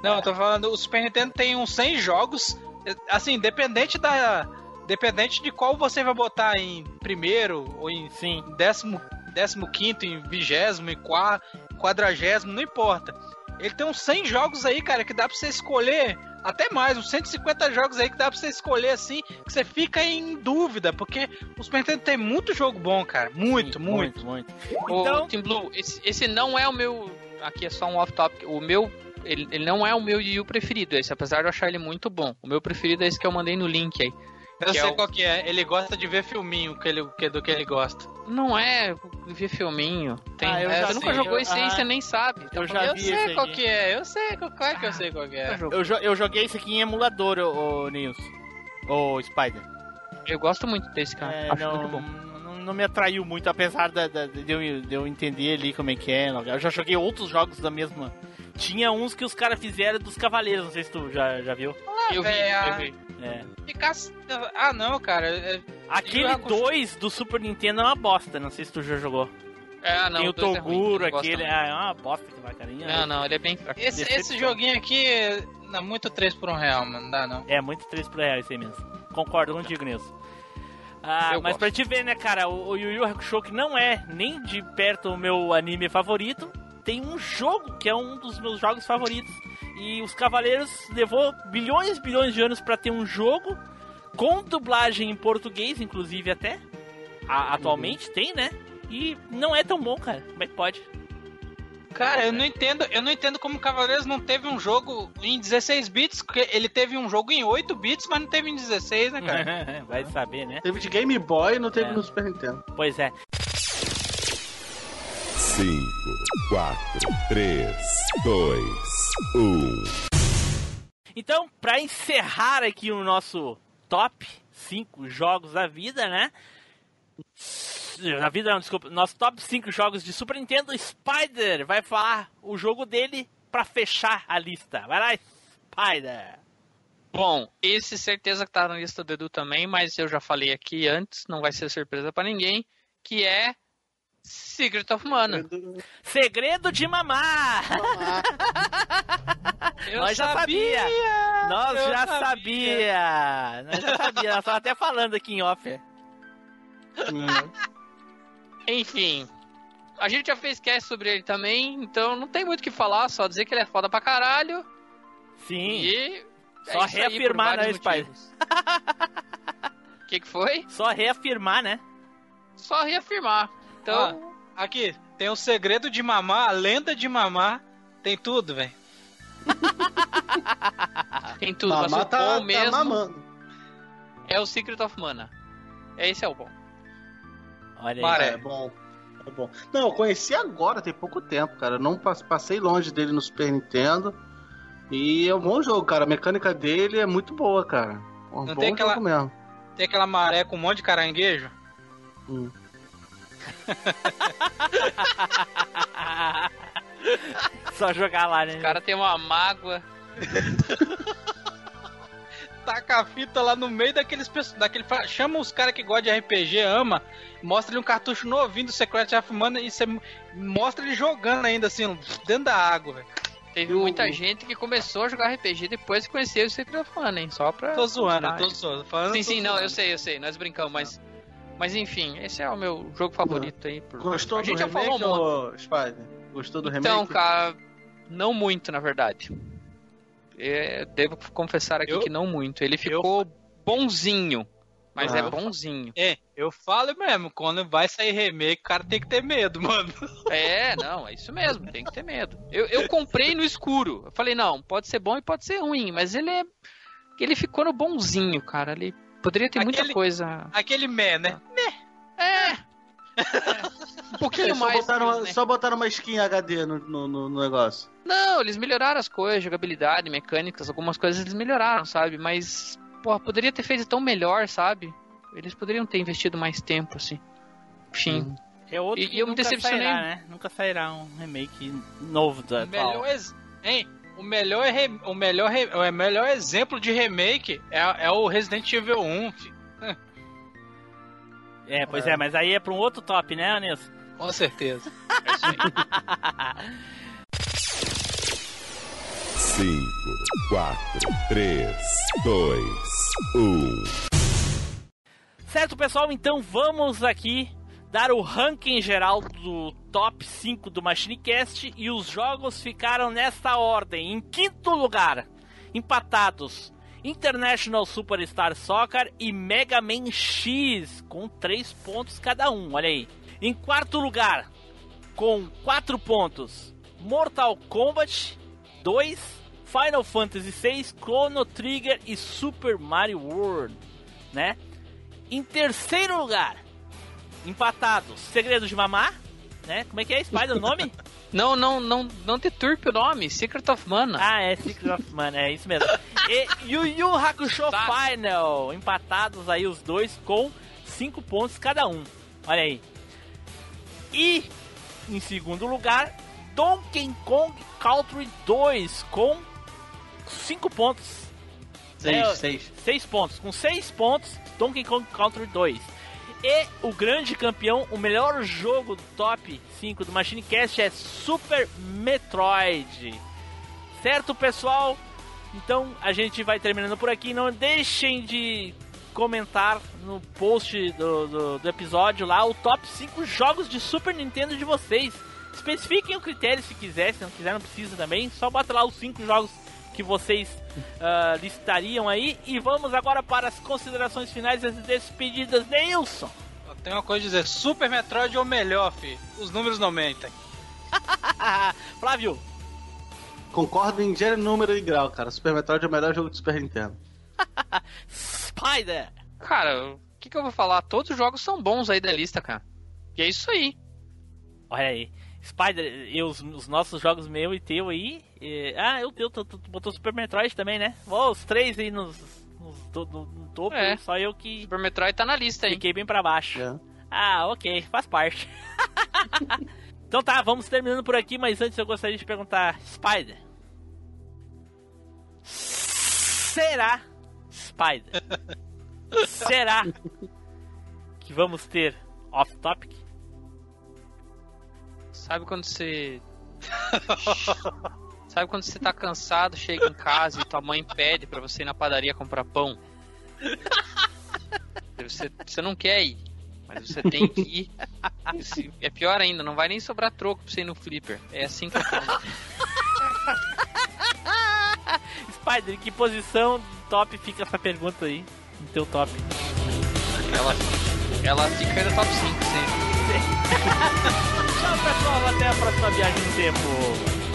Não, eu tô falando, o Super Nintendo tem uns 100 jogos, é, assim, independente da. Dependente de qual você vai botar em primeiro ou em Sim. décimo, décimo quinto, em vigésimo, em qua- quadragésimo, não importa. Ele tem uns 100 jogos aí, cara, que dá pra você escolher, até mais, uns 150 jogos aí que dá pra você escolher assim, que você fica em dúvida, porque o Super Nintendo tem muito jogo bom, cara, muito, Sim, muito. muito. Ô, Então, Team Blue, esse, esse não é o meu. Aqui é só um off-topic. O meu. Ele, ele não é o meu Yu preferido, esse, apesar de eu achar ele muito bom. O meu preferido é esse que eu mandei no link aí. Eu Que é sei o- qual que é. Ele gosta de ver filminho que ele, que, do que ele gosta. Não é ver filminho. Tem, Ah, eu é, já você nunca sei, jogou eu- esse aí, ah, você nem sabe. eu já eu vi sei esse qual que é, eu sei, qual- claro que eu sei qual que é. Nunca jogou. Eu, jo- eu joguei isso aqui em emulador, ô, ô Nils. Ô, Spider. Eu gosto muito desse cara. É, acho não, muito bom. não, não me atraiu muito, apesar da, da- de, eu, de eu entender ali como é que é. Eu já joguei outros jogos da mesma. Tinha uns que os caras fizeram dos Cavaleiros, não sei se tu já, já viu. Eu vi, eu vi. É. Ficar- Ah, não, cara. é- Aquele Eu acho- 2 do Super Nintendo é uma bosta, não sei se tu já jogou. É, não, Tem o é ruim, Toguro, gosto aquele. Ah, é uma bosta que vai, carinha. Não, não, ele é bem fraco. Esse, esse joguinho aqui é muito 3 por 1 real, mano. Não dá não. É muito 3 por real isso aí mesmo. Concordo contigo nisso. Ah, Eu mas gosto. pra te ver, né, cara, o, o Yu Yu Hakusho, que não é nem de perto o meu anime favorito, tem um jogo que é um dos meus jogos favoritos. E os Cavaleiros levou bilhões e bilhões de anos pra ter um jogo com dublagem em português, inclusive até. A- atualmente tem, né? E não é tão bom, cara. Como é que pode? Cara, eu não entendo, eu não entendo como o Cavaleiros não teve um jogo em 16 bits, porque ele teve um jogo em 8 bits, mas não teve em 16, né, cara? Vai saber, né? Teve de Game Boy e não teve É. no Super Nintendo. Pois é. 5, 4, 3, 2, 1. Então, pra encerrar aqui o nosso top 5 jogos da vida, né? Da vida não, desculpa. Nosso top 5 jogos de Super Nintendo, Spider vai falar o jogo dele pra fechar a lista. Vai lá, Spider. Bom, esse certeza que tá na lista do Edu também, mas eu já falei aqui antes, não vai ser surpresa pra ninguém, que é Secret of Mana. Segredo de mamar. Eu Nós já sabia. Nós eu já sabia. Nós já sabia. Nós tava até falando aqui em off. Enfim, a gente já fez cast sobre ele também, então não tem muito o que falar, só dizer que ele é foda pra caralho. Sim. E. é Só por reafirmar, né, Spider? O que, que foi? Só reafirmar, né? Só reafirmar. Então, Aqui, tem o segredo de mamar, a lenda de mamar, tem tudo, velho. tem tudo. Mas Mamar o tá, bom tá mesmo mamando. é o Secret of Mana. Esse é o bom. Olha aí. Maré. É bom. É bom. Não, eu conheci agora, tem pouco tempo, cara. Eu não pas- passei longe dele no Super Nintendo. E é um bom jogo, cara. A mecânica dele é muito boa, cara. Um Não bom tem aquela- jogo mesmo. Tem aquela maré com um monte de caranguejo. Hum. Só jogar lá, né? O cara tem uma mágoa. Taca a fita lá no meio daqueles pessoas. Daquele, chama os caras que gostam de RPG, ama. Mostra ele um cartucho novinho do Secret of Mana e você mostra ele jogando ainda assim, dentro da água, velho. Teve Eu- muita gente que começou a jogar RPG depois que conheceu o Secret of Mana, hein? Só pra. Tô zoando, tô zoando. Falando, Sim, tô sim, não, zoando. eu sei, eu sei, nós brincamos, mas. Mas enfim, esse é o meu jogo favorito aí. Por... Gostou a do gente já remake, falou um monte. Spider? Gostou do remake? Então, cara, não muito, na verdade. É, devo confessar aqui Eu- que não muito. Ele ficou bonzinho, mas Ah. é bonzinho. É, eu falo mesmo, quando vai sair remake, o cara tem que ter medo, mano. É, não, é isso mesmo, tem que ter medo. Eu, eu comprei no escuro. Eu falei, não, pode ser bom e pode ser ruim, mas ele é. Ele ficou no bonzinho, cara. Ele poderia ter muita Aquele- coisa. Aquele meh, né? É. é, um pouquinho É, só, mais. botaram, uma- né? só botaram uma skin HD no, no, no- negócio. Não, eles melhoraram as coisas, jogabilidade, mecânicas, algumas coisas eles melhoraram, sabe? Mas, pô, poderia ter feito tão melhor, sabe? Eles poderiam ter investido mais tempo, assim. Enfim. É outro E- que eu me nunca decepcionei. sairá, né? Nunca sairá um remake novo da melhor, ex... hein? O melhor, re- o, melhor re- o melhor exemplo de remake é, é o Resident Evil 1, filho. É, pois é. mas aí é pra um outro top, né, Nilson? Com certeza. É. 5, 4, 3, 2, 1. Certo, pessoal, então vamos aqui dar o ranking geral do top 5 do MachineCast e os jogos ficaram nesta ordem. Em quinto lugar, empatados International Superstar Soccer e Mega Man X com 3 pontos cada um, olha aí. Em quarto lugar, com 4 pontos, Mortal Kombat 2, Final Fantasy VI, Chrono Trigger e Super Mario World, né? Em terceiro lugar, empatados, Segredo de Mamar, né? Como é que é, Spider, o nome? Não, não, não, não deturpe o nome, Secret of Mana. ah, é Secret of Mana, é isso mesmo. E Yu Yu Hakusho Tá. Final, empatados aí os dois com 5 pontos cada um. Olha aí. E em segundo lugar, Donkey Kong Country 2 com 5 pontos. Seis, É, seis. 6 pontos. Com 6 pontos, Donkey Kong Country 2. E o grande campeão, o melhor jogo do top 5 do Machine Cast é Super Metroid. Certo, pessoal? Então a gente vai terminando por aqui. Não deixem de comentar no post do, do, do episódio lá o top 5 jogos de Super Nintendo de vocês. Especifiquem o critério se quiser, se não quiser não precisa também. Só bota lá os 5 jogos que vocês ah, listariam aí. E vamos agora para as considerações finais e as despedidas. Neilson! Eu tenho uma coisa a dizer, Super Metroid é o melhor, filho. Os números não mentem. Flávio! Concordo em gênero, número e grau, cara. Super Metroid é o melhor jogo de Super Nintendo. Spider! Cara, o que, que eu vou falar? Todos os jogos são bons aí da lista, cara. E é isso aí. Olha aí. Spider, e os, os nossos jogos meu e teu aí. eh, ah, eu teu, tu, tu botou Super Metroid também, né? Ó, os três aí nos, nos no, no topo, É. só eu que Super Metroid tá na lista aí. fiquei bem pra baixo. É. Ah, ok, faz parte. então tá, vamos terminando por aqui, mas antes eu gostaria de perguntar, Spider. Será, Spider? será que vamos ter off-topic? Sabe quando você. Sabe quando você tá cansado, chega em casa e tua mãe pede pra você ir na padaria comprar pão? Você, você não quer ir, mas você tem que ir. Se- É pior ainda, não vai nem sobrar troco pra você ir no flipper. É assim que eu falo. Spider, em que posição top fica essa pergunta aí? No teu top. Ela, ela fica no top 5 sempre. Tchau, pessoal. Até a próxima viagem no tempo.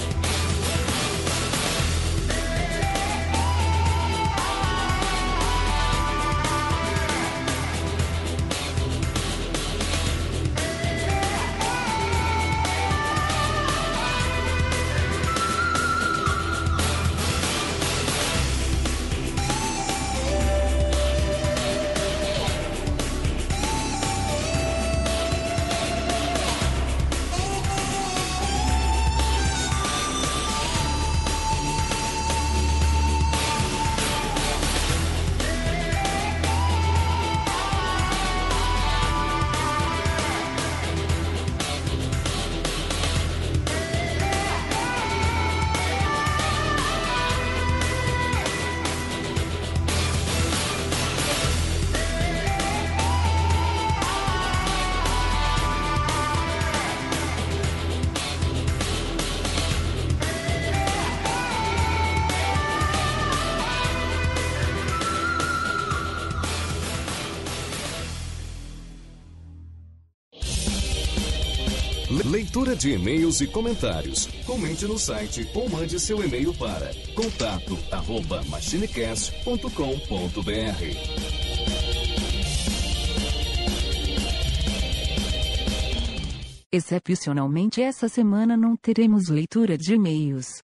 De e-mails e comentários. Comente no site ou mande seu e-mail para contato arroba machinecast.com.br. Excepcionalmente essa semana não teremos leitura de e-mails.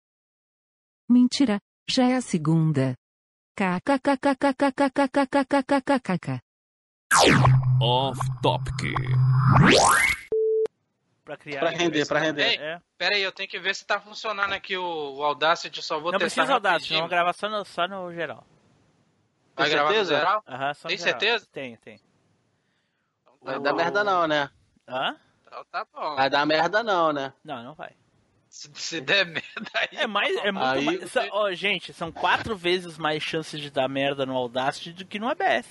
Mentira, já é a segunda. KKKKKKKKKKKKKK. Off Topic. Pra criar. Pra render, pra render. Ei, É. pera aí, eu tenho que ver se tá funcionando aqui o, o Audacity, eu só vou Não testar precisa dar, rapidinho. senão gravar só no, só no geral. Vai Tem gravar no certeza? geral? Aham, só no Tem geral. certeza? Tem, tem. Vai dar merda não, né? Hã? Então tá bom. Vai dar merda não, né? Não, não vai. Se, se der merda aí. É mais, é muito Aí- mais. ó, gente, são quatro vezes mais chances de dar merda no Audacity do que no ABS.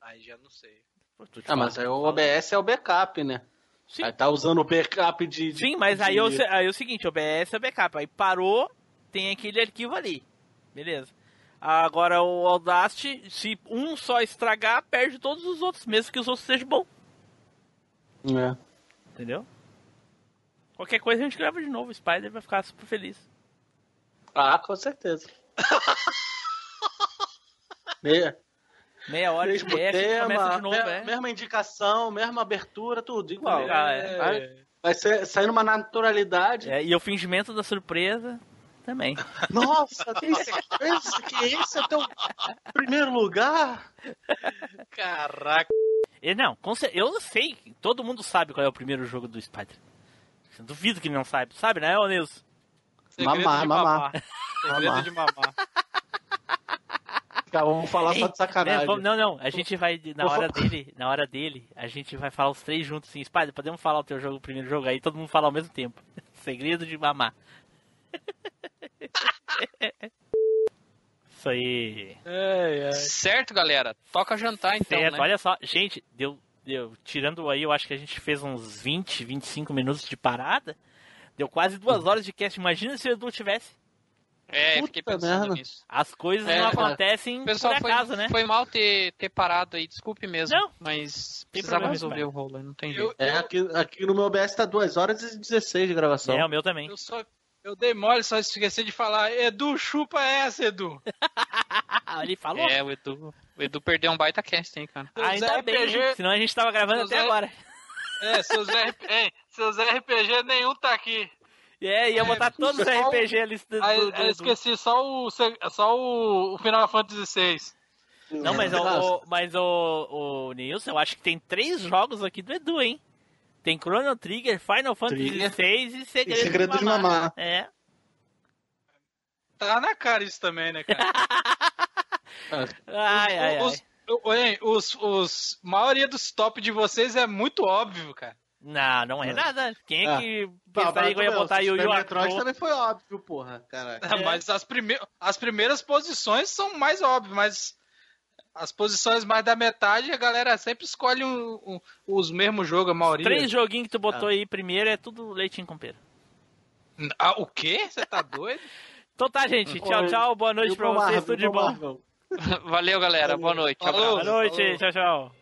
Aí já não sei. Pô, Ah, mas aí falando. o OBS é o backup, né? Sim. Aí tá usando o backup de. de- Sim, mas aí, de- é o aí é o seguinte, o OBS é backup. Aí parou, tem aquele arquivo ali. Beleza. Agora o Audacity, se um só estragar, perde todos os outros, mesmo que os outros sejam bons. É. Entendeu? Qualquer coisa a gente grava de novo, o Spider vai ficar super feliz. Ah, com certeza. Me- Meia hora de Mesmo cast, a gente começa tema, de novo, me- é. mesma indicação, mesma abertura, tudo igual. Ah, é. Vai, vai ser, sair numa naturalidade. É, E o fingimento da surpresa também. Nossa, tem certeza que esse é o teu primeiro lugar? Caraca. E não, eu sei, todo mundo sabe qual é o primeiro jogo do Spider. Duvido que ele não sabe, sabe, né, ô Nilson? Segredo Mamar, de mamar. Segredo Mamar. de mamar. Cara, vamos falar só de É, sacanagem. vamos- não, não, a gente vai, na hora dele, na hora dele, a gente vai falar os três juntos assim, Spider, podemos falar o teu jogo, o primeiro jogo, aí todo mundo fala ao mesmo tempo. Segredo de mamar. Isso aí. Certo, galera? Toca jantar então, Certo, né? olha só, gente, deu, deu, tirando aí, eu acho que a gente fez uns 20, 25 minutos de parada, deu quase duas horas de cast, imagina se o Edu tivesse. É, Puta fiquei pensando merda. nisso. As coisas É, não acontecem Pessoal, por foi, acaso, né? foi mal ter, ter parado aí, desculpe mesmo. Não. Mas precisava resolver o rolo, não tem Eu, jeito. É, aqui, aqui no meu OBS tá 2 horas e 16 de gravação. É, o meu também. eu só. Eu dei mole, só esqueci de falar. Edu, chupa essa, Edu. Ah, ele falou. É, o Edu, o Edu perdeu um baita cast, hein, cara. Ainda Seus bem, RPG senão a gente tava gravando Seus até R- agora. É, seus, RP, é, seus RPG nenhum tá aqui. É, ia botar todos os RPG ali do, do, Aí, do- eu do- esqueci só o, só o, o Final Fantasy VI. Não, mas, o, o- mas o, o Nilson, eu acho que tem três jogos aqui do Edu, hein? Tem Chrono Trigger, Final Fantasy. VI e Segredo, E Segredo de Mamar. É. Tá na cara isso também, né, cara? Ai, ai, ai. os, o- hein, os, os, maioria dos top de vocês é muito óbvio, cara. Não, não é nada. Quem é Ah. que Tá, pensaria que eu ia botar Yu Yu Metroid Hakusho? também foi óbvio, porra. Caraca. É. Mas as, prime as primeiras posições são mais óbvias, mas as posições mais da metade a galera sempre escolhe um- um- os mesmos jogos, a maioria. Três joguinhos que tu Ah. botou aí primeiro é tudo leitinho com pera. Ah, o quê? Você tá doido? Então tá, gente. Tchau, tchau. Boa noite pra vocês. Marvel, Tudo de bom. Marvel? Valeu, galera. Boa noite. Falou. Boa noite. Falou. Tchau, tchau.